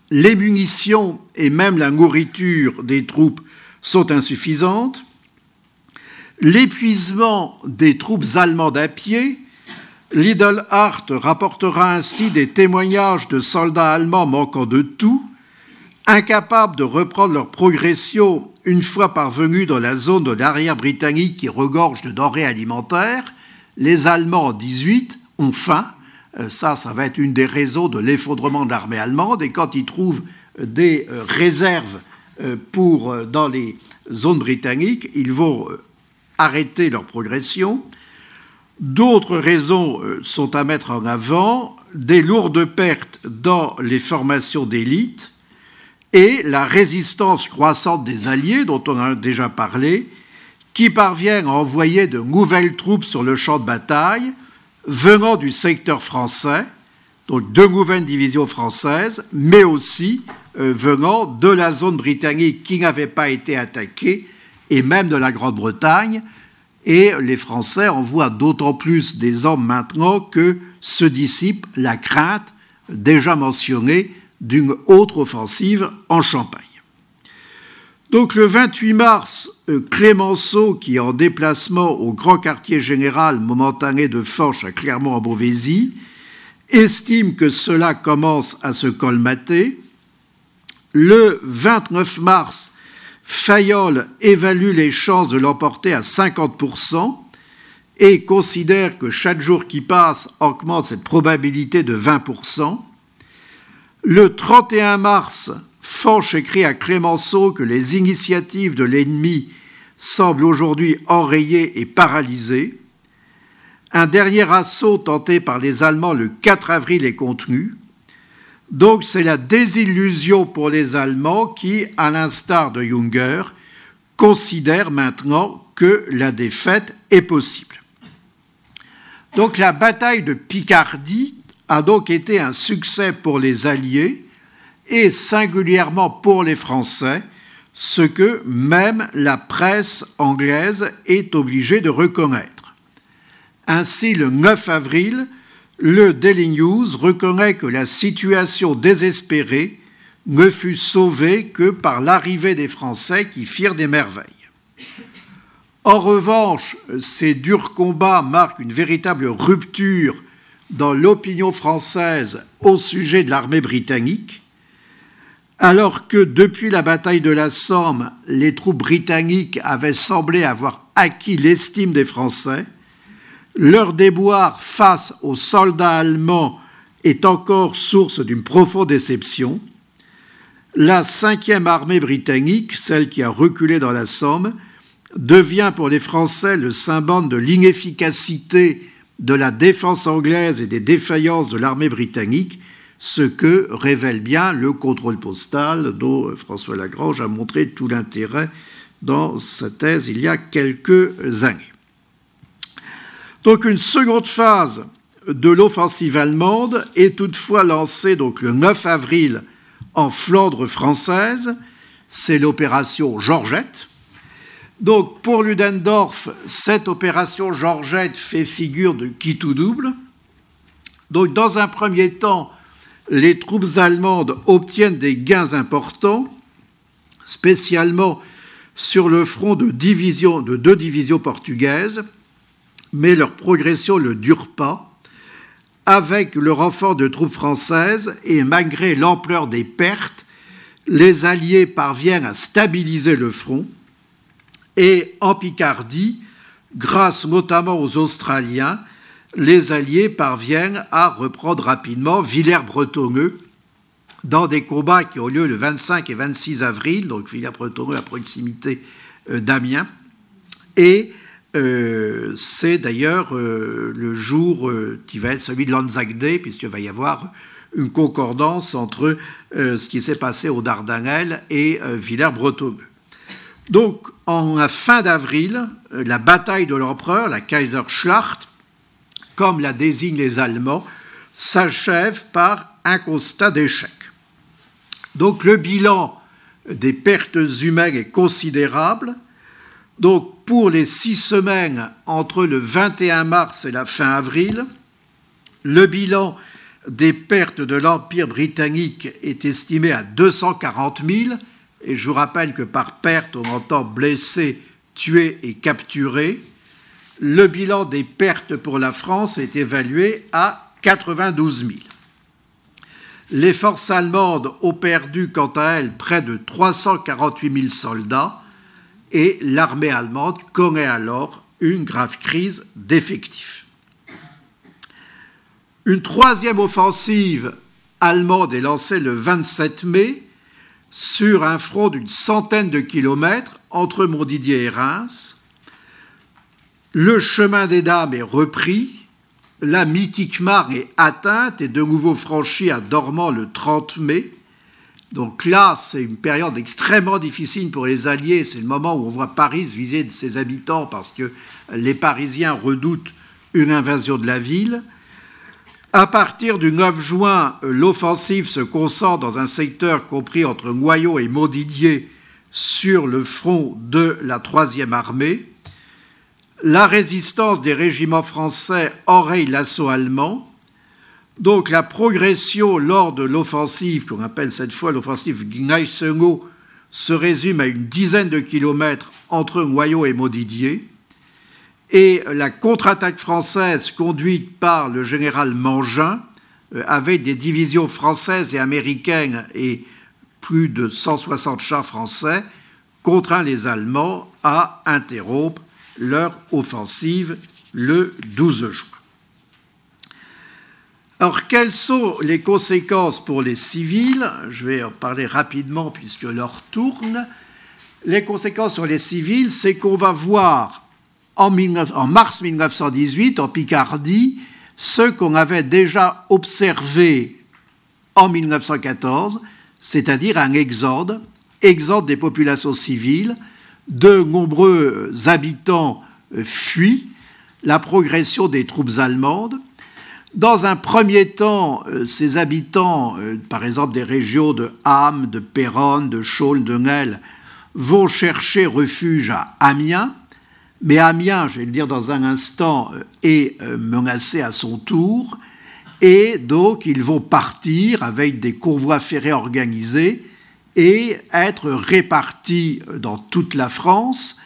les munitions et même la nourriture des troupes sont insuffisantes, l'épuisement des troupes allemandes à pied, Lidl Hart rapportera ainsi des témoignages de soldats allemands manquant de tout, incapables de reprendre leur progression une fois parvenus dans la zone de l'arrière britannique qui regorge de denrées alimentaires. Les Allemands en 18 ont faim, euh, ça, ça va être une des raisons de l'effondrement de l'armée allemande. Et quand ils trouvent des euh, réserves euh, pour, dans les zones britanniques, ils vont arrêter leur progression. D'autres raisons sont à mettre en avant, des lourdes pertes dans les formations d'élite et la résistance croissante des Alliés, dont on a déjà parlé, qui parviennent à envoyer de nouvelles troupes sur le champ de bataille, venant du secteur français, donc deux nouvelles divisions françaises, mais aussi euh, venant de la zone britannique qui n'avait pas été attaquée, et même de la Grande-Bretagne. Et les Français envoient d'autant plus des hommes maintenant que se dissipe la crainte déjà mentionnée d'une autre offensive en Champagne. Donc le 28 mars, euh, Clémenceau, qui est en déplacement au grand quartier général momentané de Forche à Clermont-en-Beauvaisis, estime que cela commence à se colmater. Le 29 mars, Fayolle évalue les chances de l'emporter à 50% et considère que chaque jour qui passe augmente cette probabilité de 20%. Le 31 mars, Fanch écrit à Clémenceau que les initiatives de l'ennemi semblent aujourd'hui enrayées et paralysées. Un dernier assaut tenté par les Allemands le 4 avril est contenu. Donc c'est la désillusion pour les Allemands qui, à l'instar de Junger, considèrent maintenant que la défaite est possible. Donc la bataille de Picardie a donc été un succès pour les Alliés et singulièrement pour les Français, ce que même la presse anglaise est obligée de reconnaître. Ainsi, le 9 avril, le Daily News reconnaît que la situation désespérée ne fut sauvée que par l'arrivée des Français qui firent des merveilles. En revanche, ces durs combats marquent une véritable rupture dans l'opinion française au sujet de l'armée britannique, alors que depuis la bataille de la Somme, les troupes britanniques avaient semblé avoir acquis l'estime des Français, leur déboire face aux soldats allemands est encore source d'une profonde déception. La cinquième armée britannique, celle qui a reculé dans la Somme, devient pour les Français le symbole de l'inefficacité de la défense anglaise et des défaillances de l'armée britannique, ce que révèle bien le contrôle postal dont François Lagrange a montré tout l'intérêt dans sa thèse il y a quelques années. Donc une seconde phase de l'offensive allemande est toutefois lancée donc le 9 avril en Flandre française, c'est l'opération Georgette. Donc pour Ludendorff, cette opération Georgette fait figure de qui tout double. Donc dans un premier temps, les troupes allemandes obtiennent des gains importants, spécialement sur le front de, de deux divisions portugaises, mais leur progression ne dure pas. Avec le renfort de troupes françaises et malgré l'ampleur des pertes, les Alliés parviennent à stabiliser le front et en Picardie, grâce notamment aux Australiens, les Alliés parviennent à reprendre rapidement Villers-Bretonneux dans des combats qui ont lieu le 25 et 26 avril, donc Villers-Bretonneux à proximité euh, d'Amiens. Et c'est d'ailleurs le jour qui va être celui de l'Anzac Day, puisqu'il va y avoir une concordance entre ce qui s'est passé au Dardanelles et Villers-Bretonneux. Donc, en fin d'avril, la bataille de l'empereur, la Kaiserschlacht, comme la désignent les Allemands, s'achève par un constat d'échec. Donc le bilan des pertes humaines est considérable. Donc pour les six semaines entre le 21 mars et la fin avril, le bilan des pertes de l'Empire britannique est estimé à 240 000, et je vous rappelle que par perte, on entend blessés, tués et capturés. Le bilan des pertes pour la France est évalué à 92 000. Les forces allemandes ont perdu, quant à elles, près de 348 000 soldats et l'armée allemande connaît alors une grave crise d'effectifs. Une troisième offensive allemande est lancée le 27 mai sur un front d'une centaine de kilomètres entre Montdidier et Reims. Le chemin des dames est repris la mythique Marne est atteinte et de nouveau franchie à Dormant le 30 mai. Donc là, c'est une période extrêmement difficile pour les Alliés. C'est le moment où on voit Paris viser ses habitants parce que les Parisiens redoutent une invasion de la ville. À partir du 9 juin, l'offensive se concentre dans un secteur compris entre Noyau et Maudidier sur le front de la troisième armée. La résistance des régiments français enraye l'assaut allemand. Donc la progression lors de l'offensive, qu'on appelle cette fois l'offensive Gneisenau, se résume à une dizaine de kilomètres entre Noyau et Maudidier. Et la contre-attaque française conduite par le général Mangin, euh, avec des divisions françaises et américaines et plus de 160 chars français, contraint les Allemands à interrompre leur offensive le 12 juin. Alors, quelles sont les conséquences pour les civils? Je vais en parler rapidement puisque l'heure tourne. Les conséquences sur les civils, c'est qu'on va voir en, en, mars 1918, en Picardie, ce qu'on avait déjà observé en 1914, c'est-à-dire un exode, exode des populations civiles, de nombreux habitants fuient la progression des troupes allemandes. Dans un premier temps, euh, ces habitants, euh, par exemple des régions de Ham, de Péronne, de Chaulnes, de Nel, vont chercher refuge à Amiens. Mais Amiens, je vais le dire dans un instant, euh, est menacé à son tour. Et donc, ils vont partir avec des convois ferrés organisés et être répartis dans toute la France.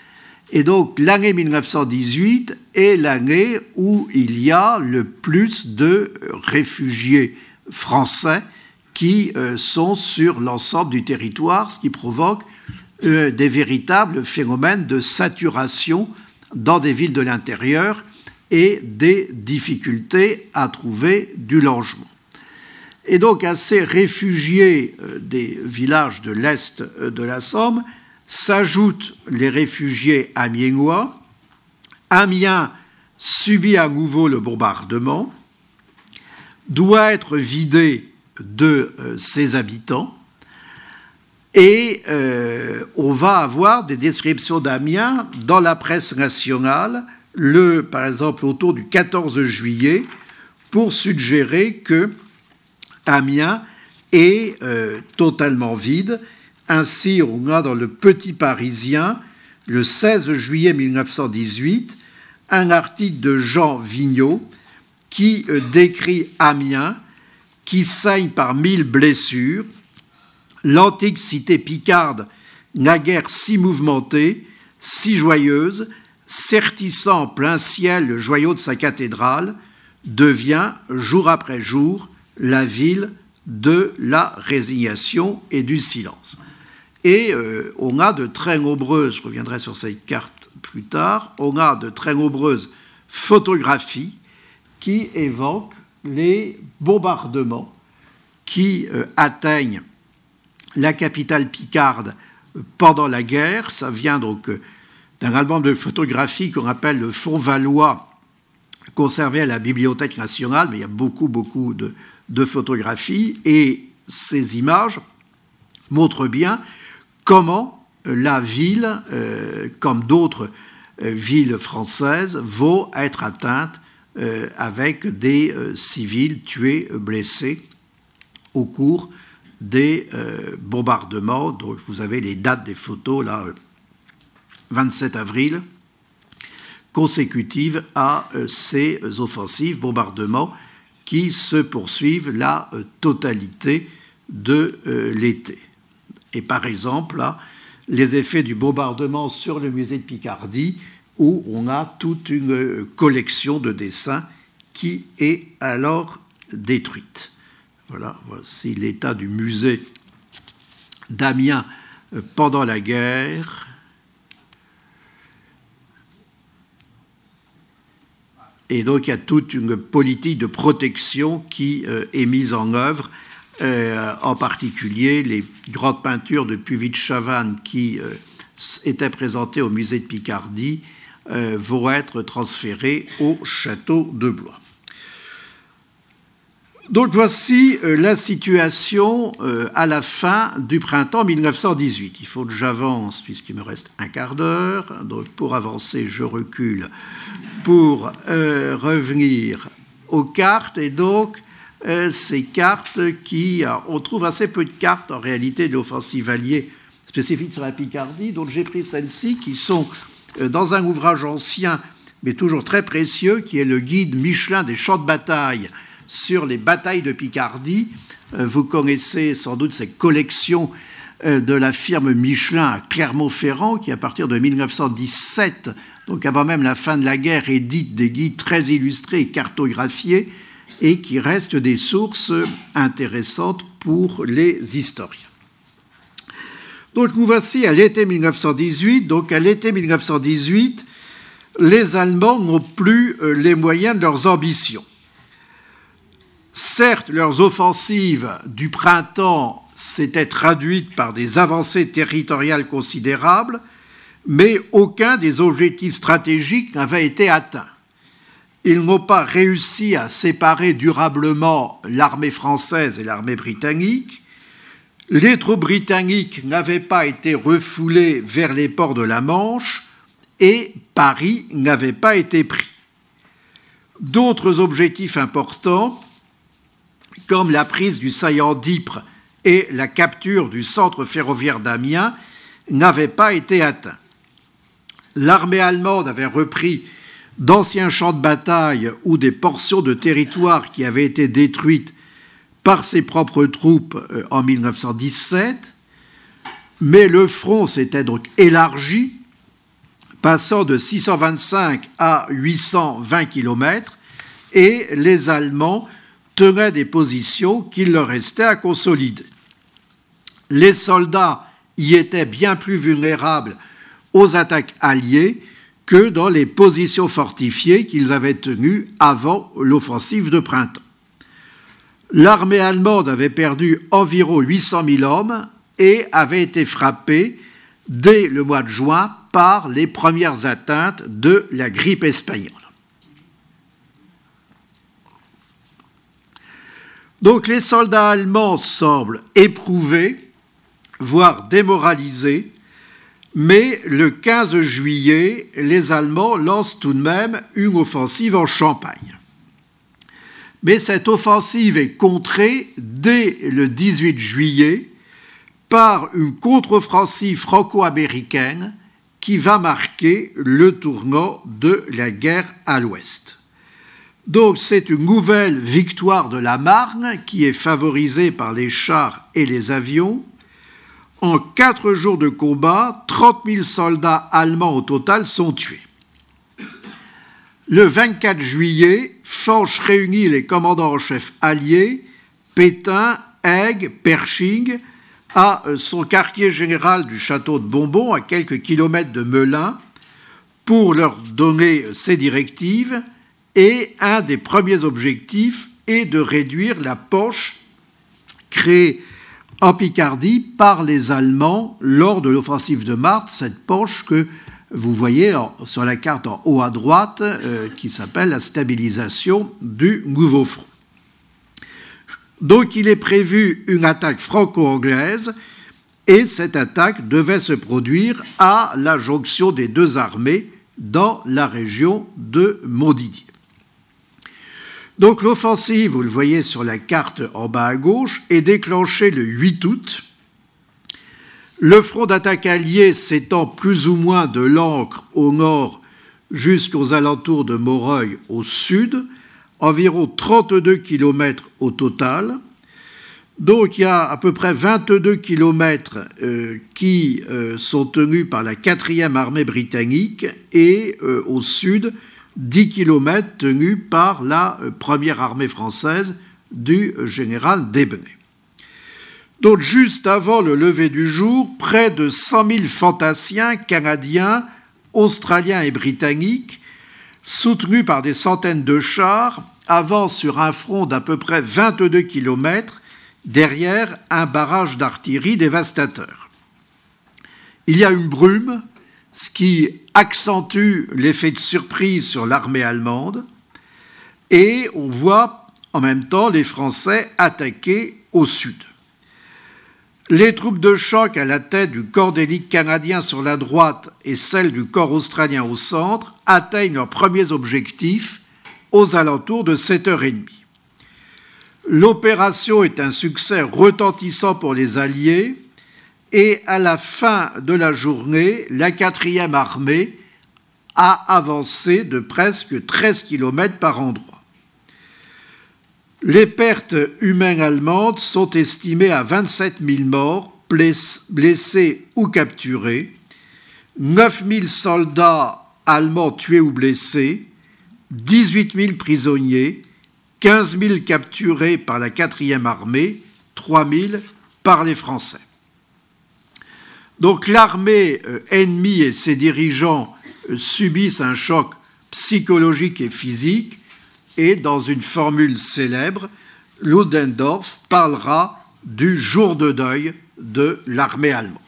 Et donc l'année 1918 est l'année où il y a le plus de réfugiés français qui euh, sont sur l'ensemble du territoire, ce qui provoque euh, des véritables phénomènes de saturation dans des villes de l'intérieur et des difficultés à trouver du logement. Et donc à ces réfugiés euh, des villages de l'Est de la Somme s'ajoutent les réfugiés amiénois. Amiens subit à nouveau le bombardement, doit être vidé de euh, ses habitants, et on va avoir des descriptions d'Amiens dans la presse nationale, le, par exemple autour du 14 juillet, pour suggérer que Amiens est euh, totalement vide. Ainsi, on a dans le Petit Parisien, le 16 juillet 1918, un article de Jean Vigneault qui euh, décrit Amiens, qui saigne par mille blessures. L'antique cité picarde, naguère si mouvementée, si joyeuse, certissant en plein ciel le joyau de sa cathédrale, devient, jour après jour, la ville de la résignation et du silence. Et euh, on a de très nombreuses, je reviendrai sur cette carte plus tard, on a de très nombreuses photographies qui évoquent les bombardements qui euh, atteignent la capitale picarde pendant la guerre. Ça vient donc euh, d'un album de photographie qu'on appelle le Fonds Valois, conservé à la Bibliothèque nationale, mais il y a beaucoup, beaucoup de, photographies, et ces images montrent bien comment la ville, euh, comme d'autres euh, villes françaises, vont être atteintes euh, avec des civils tués, blessés au cours des bombardements. Donc vous avez les dates des photos là 27 avril, consécutive à euh, ces offensives, bombardements qui se poursuivent la euh, totalité de euh, l'été. Et par exemple, les effets du bombardement sur le musée de Picardie, où on a toute une collection de dessins qui est alors détruite. Voilà, voici l'état du musée d'Amiens pendant la guerre. Et donc il y a toute une politique de protection qui euh, est mise en œuvre, euh, en particulier les grandes peintures de Puvis-Chavannes qui euh, étaient présentées au musée de Picardie vont être transférées au château de Blois. Donc voici la situation à la fin du printemps 1918. Il faut que j'avance puisqu'il me reste un quart d'heure. Donc pour avancer, je recule pour euh, revenir aux cartes et donc euh, ces cartes qui, on trouve assez peu de cartes en réalité de l'offensive alliée spécifique sur la Picardie, donc j'ai pris celles-ci qui sont euh, dans un ouvrage ancien mais toujours très précieux qui est le guide Michelin des champs de bataille sur les batailles de Picardie. Vous connaissez sans doute cette collection de la firme Michelin à Clermont-Ferrand qui à partir de 1917 donc avant même la fin de la guerre, édite des guides très illustrés et cartographiés et qui restent des sources intéressantes pour les historiens. Donc nous voici à l'été 1918. Donc à l'été 1918, les Allemands n'ont plus euh, les moyens de leurs ambitions. Certes, leurs offensives du printemps s'étaient traduites par des avancées territoriales considérables, mais aucun des objectifs stratégiques n'avait été atteint. Ils n'ont pas réussi à séparer durablement l'armée française et l'armée britannique. Les troupes britanniques n'avaient pas été refoulées vers les ports de la Manche et Paris n'avait pas été pris. D'autres objectifs importants, comme la prise du saillant d'Ypres et la capture du centre ferroviaire d'Amiens, n'avaient pas été atteints l'armée allemande avait repris d'anciens champs de bataille ou des portions de territoire qui avaient été détruites par ses propres troupes euh, en 1917, mais le front s'était donc élargi, passant de 625 à 820 km, et les Allemands tenaient des positions qu'il leur restait à consolider. Les soldats y étaient bien plus vulnérables aux attaques alliées que dans les positions fortifiées qu'ils avaient tenues avant l'offensive de printemps. L'armée allemande avait perdu environ 800 000 hommes et avait été frappée dès le mois de juin par les premières atteintes de la grippe espagnole. Donc les soldats allemands semblent éprouvés, voire démoralisés, mais le 15 juillet, les Allemands lancent tout de même une offensive en Champagne. Mais cette offensive est contrée dès le 18 juillet par une contre-offensive franco-américaine qui va marquer le tournant de la guerre à l'ouest. Donc c'est une nouvelle victoire de la Marne qui est favorisée par les chars et les avions, en quatre jours de combat, 30 000 soldats allemands au total sont tués. Le 24 juillet, Forge réunit les commandants en chef alliés, Pétain, Haig, Pershing, à son quartier général du château de Bonbon, à quelques kilomètres de Melun, pour leur donner ses directives. Et un des premiers objectifs est de réduire la poche créée en Picardie par les Allemands lors de l'offensive de Marthe, cette poche que vous voyez sur la carte en haut à droite, euh, qui s'appelle la stabilisation du nouveau front. Donc il est prévu une attaque franco-anglaise et cette attaque devait se produire à la jonction des deux armées dans la région de Montdidier. Donc l'offensive, vous le voyez sur la carte en bas à gauche, est déclenchée le 8 août. Le front d'attaque allié s'étend plus ou moins de l'Ancre au nord jusqu'aux alentours de Moreuil au sud, environ 32 km au total. Donc il y a à peu près 22 km euh, qui euh, sont tenus par la 4e armée britannique et euh, au sud 10 km tenus par la première armée française du général Desbenay. Donc juste avant le lever du jour, près de 100 000 fantassiens canadiens, australiens et britanniques, soutenus par des centaines de chars, avance sur un front d'à peu près 22 km derrière un barrage d'artillerie dévastateur. Il y a une brume, ce qui accentue l'effet de surprise sur l'armée allemande, et on voit en même temps les Français attaquer au sud. Les troupes de choc à la tête du corps d'élite canadien sur la droite et celles du corps australien au centre atteignent leurs premiers objectifs aux alentours de 7h30. L'opération est un succès retentissant pour les Alliés et à la fin de la journée, la quatrième armée a avancé de presque 13 km par endroit. Les pertes humaines allemandes sont estimées à 27 000 morts, blessés ou capturés, 9 000 soldats allemands tués ou blessés, 18 000 prisonniers, 15 000 capturés par la 4e armée, 3 000 par les Français. Donc l'armée euh, ennemie et ses dirigeants euh, subissent un choc psychologique et physique, et dans une formule célèbre, Ludendorff parlera du jour de deuil de l'armée allemande.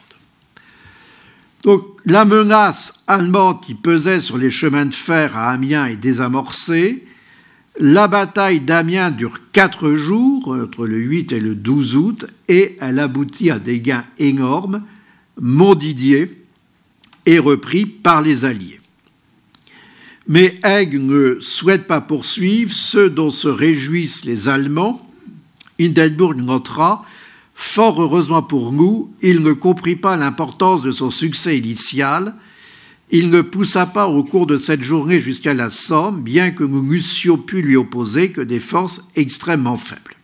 Donc la menace allemande qui pesait sur les chemins de fer à Amiens est désamorcée. La bataille d'Amiens dure quatre jours, entre le 8 et le 12 août, et elle aboutit à des gains énormes. Montdidier est repris par les Alliés. Mais Haig ne souhaite pas poursuivre ce dont se réjouissent les Allemands. Hindenburg notera Fort heureusement pour nous, il ne comprit pas l'importance de son succès initial. Il ne poussa pas au cours de cette journée jusqu'à la Somme, bien que nous n'eussions pu lui opposer que des forces extrêmement faibles.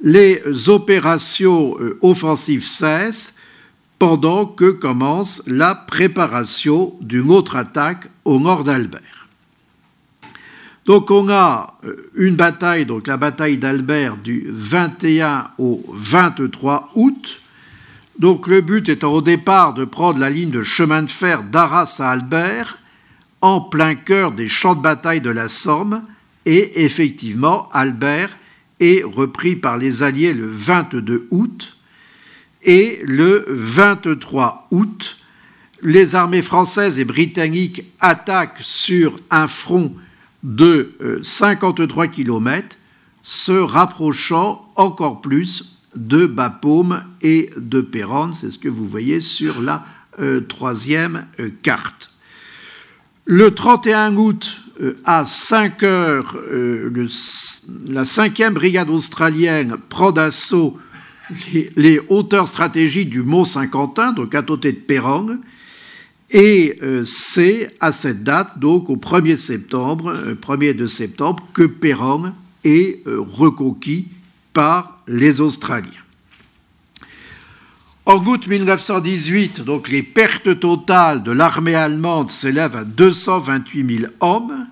Les opérations euh, offensives cessent pendant que commence la préparation d'une autre attaque au nord d'Albert. Donc on a euh, une bataille, donc la bataille d'Albert du 21 au 23 août. Donc le but étant au départ de prendre la ligne de chemin de fer d'Arras à Albert, en plein cœur des champs de bataille de la Somme, et effectivement Albert est repris par les Alliés le 22 août, et le 23 août, les armées françaises et britanniques attaquent sur un front de 53 euh, km, se rapprochant encore plus de Bapaume et de Péronne. C'est ce que vous voyez sur la euh, troisième euh, carte. Le 31 août, à 5 heures, la 5e brigade australienne prend d'assaut les, hauteurs stratégiques du Mont Saint-Quentin, donc à côté de Péronne, et euh, c'est à cette date, donc au 1er septembre, 1er euh, de septembre, que Péronne est euh, reconquis par les Australiens. En août 1918, donc les pertes totales de l'armée allemande s'élèvent à 228 000 hommes.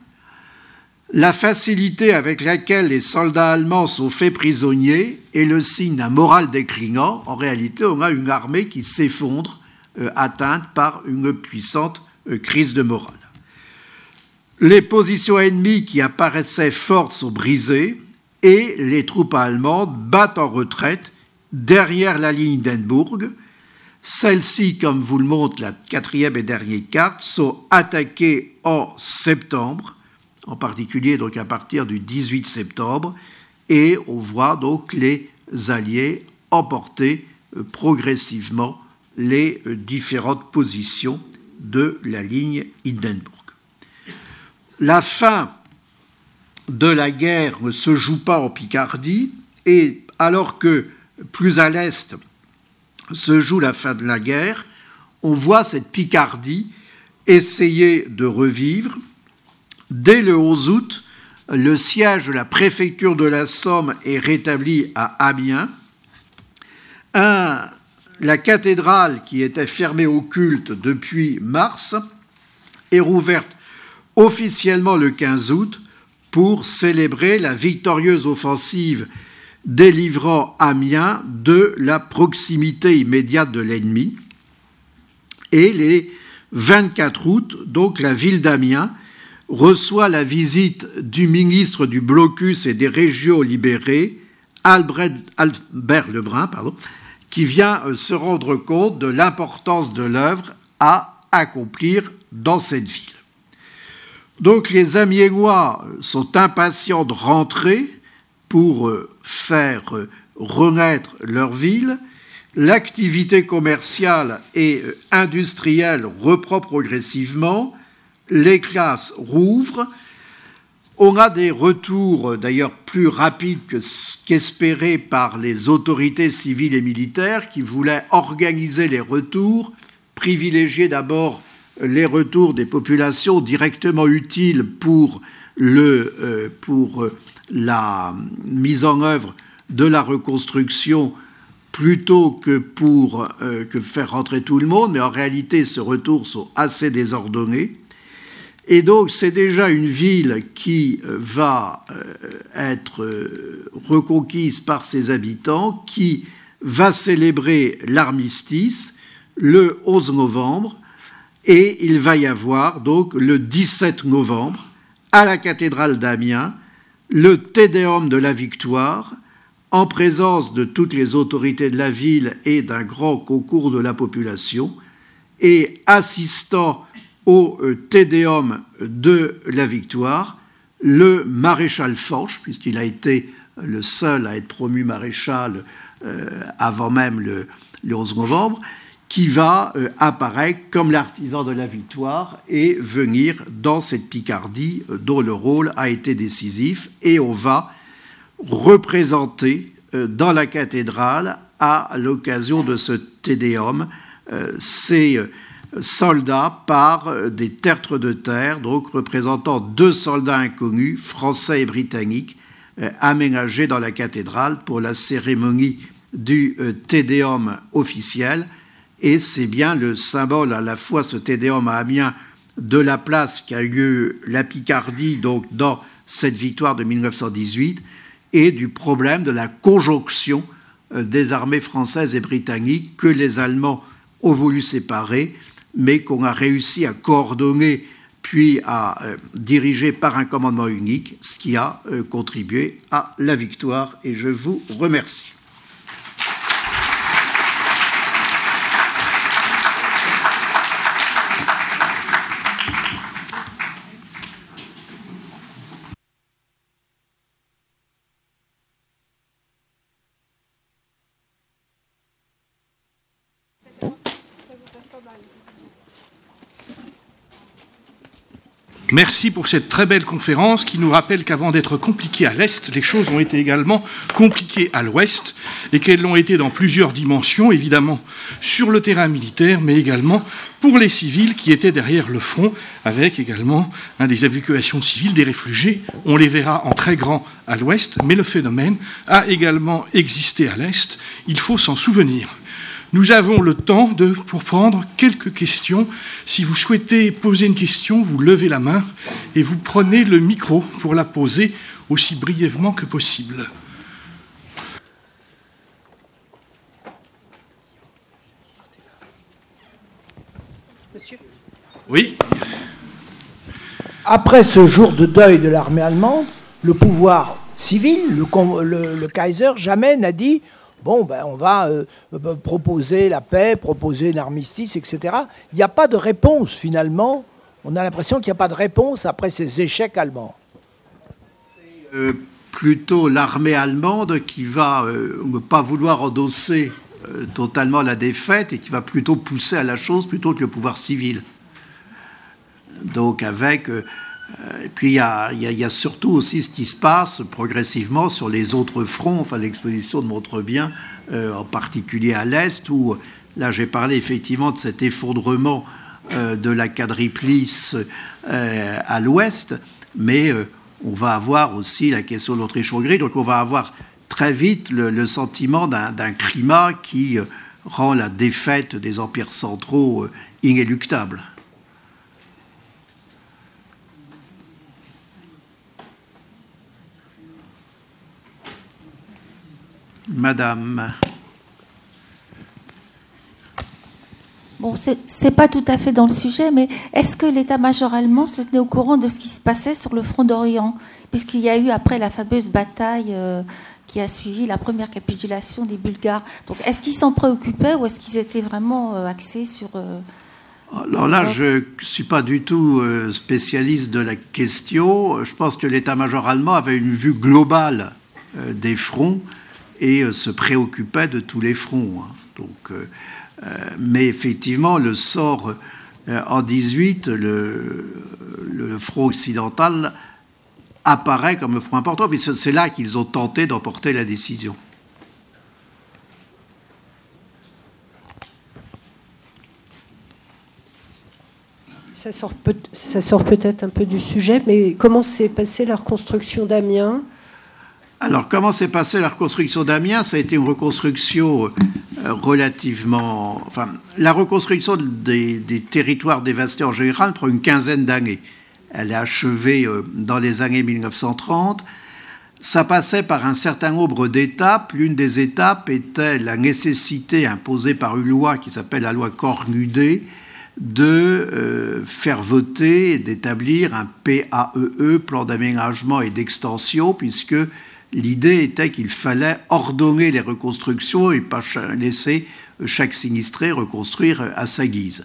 La facilité avec laquelle les soldats allemands sont faits prisonniers est le signe d'un moral déclinant. En réalité, on a une armée qui s'effondre euh, atteinte par une puissante euh, crise de morale. Les positions ennemies qui apparaissaient fortes sont brisées et les troupes allemandes battent en retraite derrière la ligne d'Enbourg. Celles-ci, comme vous le montre la quatrième et dernière carte, sont attaquées en septembre, en particulier donc à partir du 18 septembre, et on voit donc les Alliés emporter euh, progressivement les euh, différentes positions de la ligne Hindenburg. La fin de la guerre ne se joue pas en Picardie, et alors que plus à l'est se joue la fin de la guerre, on voit cette Picardie essayer de revivre. Dès le 11 août, le siège de la préfecture de la Somme est rétabli à Amiens. la cathédrale, qui était fermée au culte depuis mars, est rouverte officiellement le 15 août pour célébrer la victorieuse offensive délivrant Amiens de la proximité immédiate de l'ennemi. Et les 24 août, donc la ville d'Amiens reçoit la visite du ministre du Blocus et des régions libérées, Albert, Lebrun, qui vient euh, se rendre compte de l'importance de l'œuvre à accomplir dans cette ville. Donc les Amiénois sont impatients de rentrer pour euh, faire euh, renaître leur ville. L'activité commerciale et euh, industrielle reprend progressivement. Les classes rouvrent. On a des retours d'ailleurs plus rapides qu'espérés par les autorités civiles et militaires qui voulaient organiser les retours, privilégier d'abord les retours des populations directement utiles pour, le, pour la mise en œuvre de la reconstruction plutôt que pour euh, faire rentrer tout le monde, mais en réalité, ce retour sont assez désordonnés. Et donc, c'est déjà une ville qui euh, va euh, être reconquise par ses habitants, qui va célébrer l'armistice le 11 novembre, et il va y avoir donc le 17 novembre à la cathédrale d'Amiens le Tédéum de la victoire, en présence de toutes les autorités de la ville et d'un grand concours de la population, et assistant au euh, Tédéum de la victoire, le maréchal Forge, puisqu'il a été le seul à être promu maréchal euh, avant même le, le 11 novembre, qui va euh, apparaître comme l'artisan de la victoire et venir dans cette Picardie dont le rôle a été décisif. Et on va représenter dans la cathédrale, à l'occasion de ce Tédéum, ces soldats par des tertres de terre, donc représentant deux soldats inconnus, français et britanniques, aménagés dans la cathédrale pour la cérémonie du Tédéum officiel. Et c'est bien le symbole à la fois ce Tédéum à Amiens de la place qui a eu la Picardie donc dans cette victoire de 1918 et du problème de la conjonction euh, des armées françaises et britanniques que les Allemands ont voulu séparer, mais qu'on a réussi à coordonner puis à euh, diriger par un commandement unique, ce qui a euh, contribué à la victoire. Et je vous remercie. Merci pour cette très belle conférence qui nous rappelle qu'avant d'être compliquées à l'Est, les choses ont été également compliquées à l'Ouest et qu'elles l'ont été dans plusieurs dimensions, évidemment sur le terrain militaire, mais également pour les civils qui étaient derrière le front, avec également des évacuations civiles des réfugiés. On les verra en très grand à l'Ouest, mais le phénomène a également existé à l'Est. Il faut s'en souvenir. Nous avons le temps de, pour prendre quelques questions. Si vous souhaitez poser une question, vous levez la main et vous prenez le micro pour la poser aussi brièvement que possible. Monsieur Oui. Après ce jour de deuil de l'armée allemande, le pouvoir civil, le, le Kaiser, jamais n'a dit bon, ben, on va euh, euh, proposer la paix, proposer l'armistice, etc. Il n'y a pas de réponse finalement. On a l'impression qu'il n'y a pas de réponse après ces échecs allemands. C'est euh, plutôt l'armée allemande qui va ne pas vouloir endosser totalement la défaite et qui va plutôt pousser à la chose plutôt que le pouvoir civil. Donc avec et puis il y, a, surtout aussi ce qui se passe progressivement sur les autres fronts. Enfin, l'exposition montre bien, euh, en particulier à l'est, où là j'ai parlé effectivement de cet effondrement euh, de la quadriplice euh, à l'ouest, mais on va avoir aussi la question de l'Autriche-Hongrie. Donc on va avoir très vite le sentiment d'un climat qui rend la défaite des empires centraux inéluctable. Madame. Bon, c'est pas tout à fait dans le sujet, mais est-ce que l'état-major allemand se tenait au courant de ce qui se passait sur le front d'Orient Puisqu'il y a eu, après la fameuse bataille euh, qui a suivi la première capitulation des Bulgares? Donc, est-ce qu'ils s'en préoccupaient ou est-ce qu'ils étaient vraiment euh, axés sur. Euh, Alors là, je ne suis pas du tout spécialiste de la question. Je pense que l'état-major allemand avait une vue globale des fronts et euh, se préoccupait de tous les fronts. Hein. Donc, euh, euh, mais effectivement, le sort en 18, le, front occidental apparaît comme un front important, puis c'est là qu'ils ont tenté d'emporter la décision. Ça sort peut-être un peu du sujet, mais comment s'est passée la reconstruction d'Amiens? Alors, comment s'est passée la reconstruction d'Amiens? Ça a été une reconstruction euh, relativement. Enfin, la reconstruction des, territoires dévastés en général prend une quinzaine d'années. Elle est achevée euh, dans les années 1930. Ça passait par un certain nombre d'étapes. L'une des étapes était la nécessité imposée par une loi qui s'appelle la loi Cornudet de euh, faire voter, d'établir un PAEE, e, plan d'aménagement et d'extension, puisque L'idée était qu'il fallait ordonner les reconstructions et pas laisser chaque sinistré reconstruire à sa guise.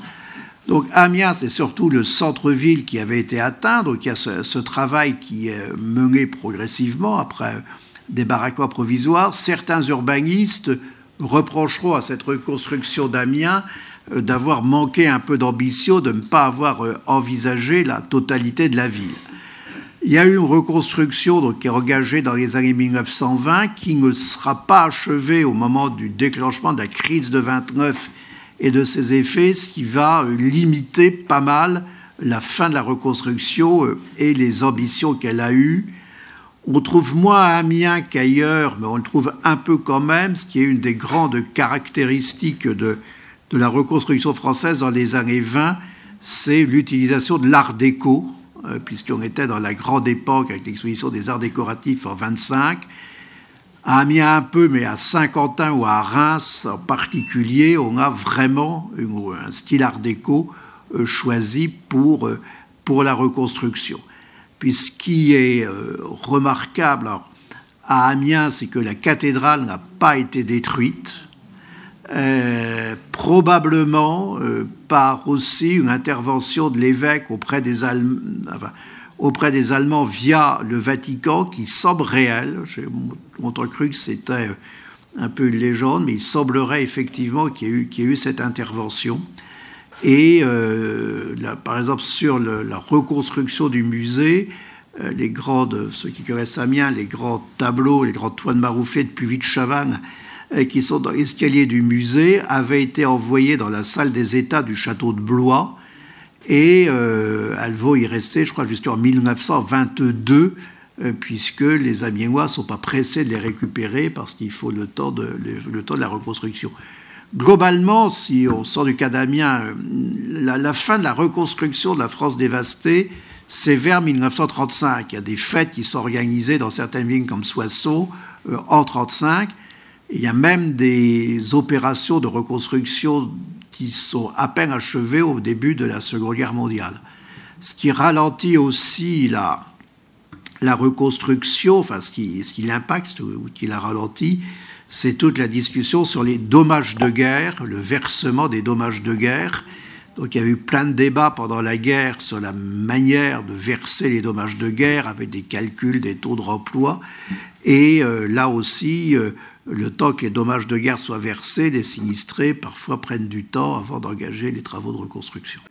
Donc Amiens, c'est surtout le centre-ville qui avait été atteint. Donc il y a ce, travail qui est mené progressivement après des baraquois provisoires. Certains urbanistes reprocheront à cette reconstruction d'Amiens euh, d'avoir manqué un peu d'ambition, de ne pas avoir euh, envisagé la totalité de la ville. Il y a eu une reconstruction qui est engagée dans les années 1920 qui ne sera pas achevée au moment du déclenchement de la crise de 29 et de ses effets, ce qui va euh, limiter pas mal la fin de la reconstruction euh, et les ambitions qu'elle a eues. On trouve moins à Amiens qu'ailleurs, mais on le trouve un peu quand même, ce qui est une des grandes caractéristiques de, de la reconstruction française dans les années 20, c'est l'utilisation de l'art déco puisqu'on était dans la grande époque avec l'exposition des arts décoratifs en 25. À Amiens un peu, mais à Saint-Quentin ou à Reims en particulier, on a vraiment un style art déco euh, choisi pour, euh, pour la reconstruction. Puis ce qui est remarquable à Amiens, c'est que la cathédrale n'a pas été détruite, euh, probablement euh, par aussi une intervention de l'évêque auprès des, Allemands via le Vatican qui semble réel. J'ai longtemps cru que c'était euh, un peu une légende, mais il semblerait effectivement qu'il y, ait eu, cette intervention. Et par exemple, sur la reconstruction du musée, les grandes, ceux qui connaissent Amiens, les grands tableaux, les grands toits de marouflés de Puvis de Chavannes, euh, qui sont dans l'escalier du musée avaient été envoyées dans la salle des États du château de Blois et euh, elles vont y rester, je crois, jusqu'en 1922, euh, puisque les Amiénois ne sont pas pressés de les récupérer parce qu'il faut le temps, de, le, temps de la reconstruction. Globalement, si on sort du cas d'Amiens, la, la, fin de la reconstruction de la France dévastée, c'est vers 1935. Il y a des fêtes qui sont organisées dans certaines villes comme Soissons en 1935. Il y a même des opérations de reconstruction qui sont à peine achevées au début de la Seconde Guerre mondiale. Ce qui ralentit aussi la, la reconstruction, enfin ce qui, ce qui l'impacte ou, qui la ralentit, c'est toute la discussion sur les dommages de guerre, le versement des dommages de guerre. Donc il y a eu plein de débats pendant la guerre sur la manière de verser les dommages de guerre avec des calculs des taux de remploi. Et euh, là aussi, euh, le temps que les dommages de guerre soient versés, les sinistrés parfois prennent du temps avant d'engager les travaux de reconstruction.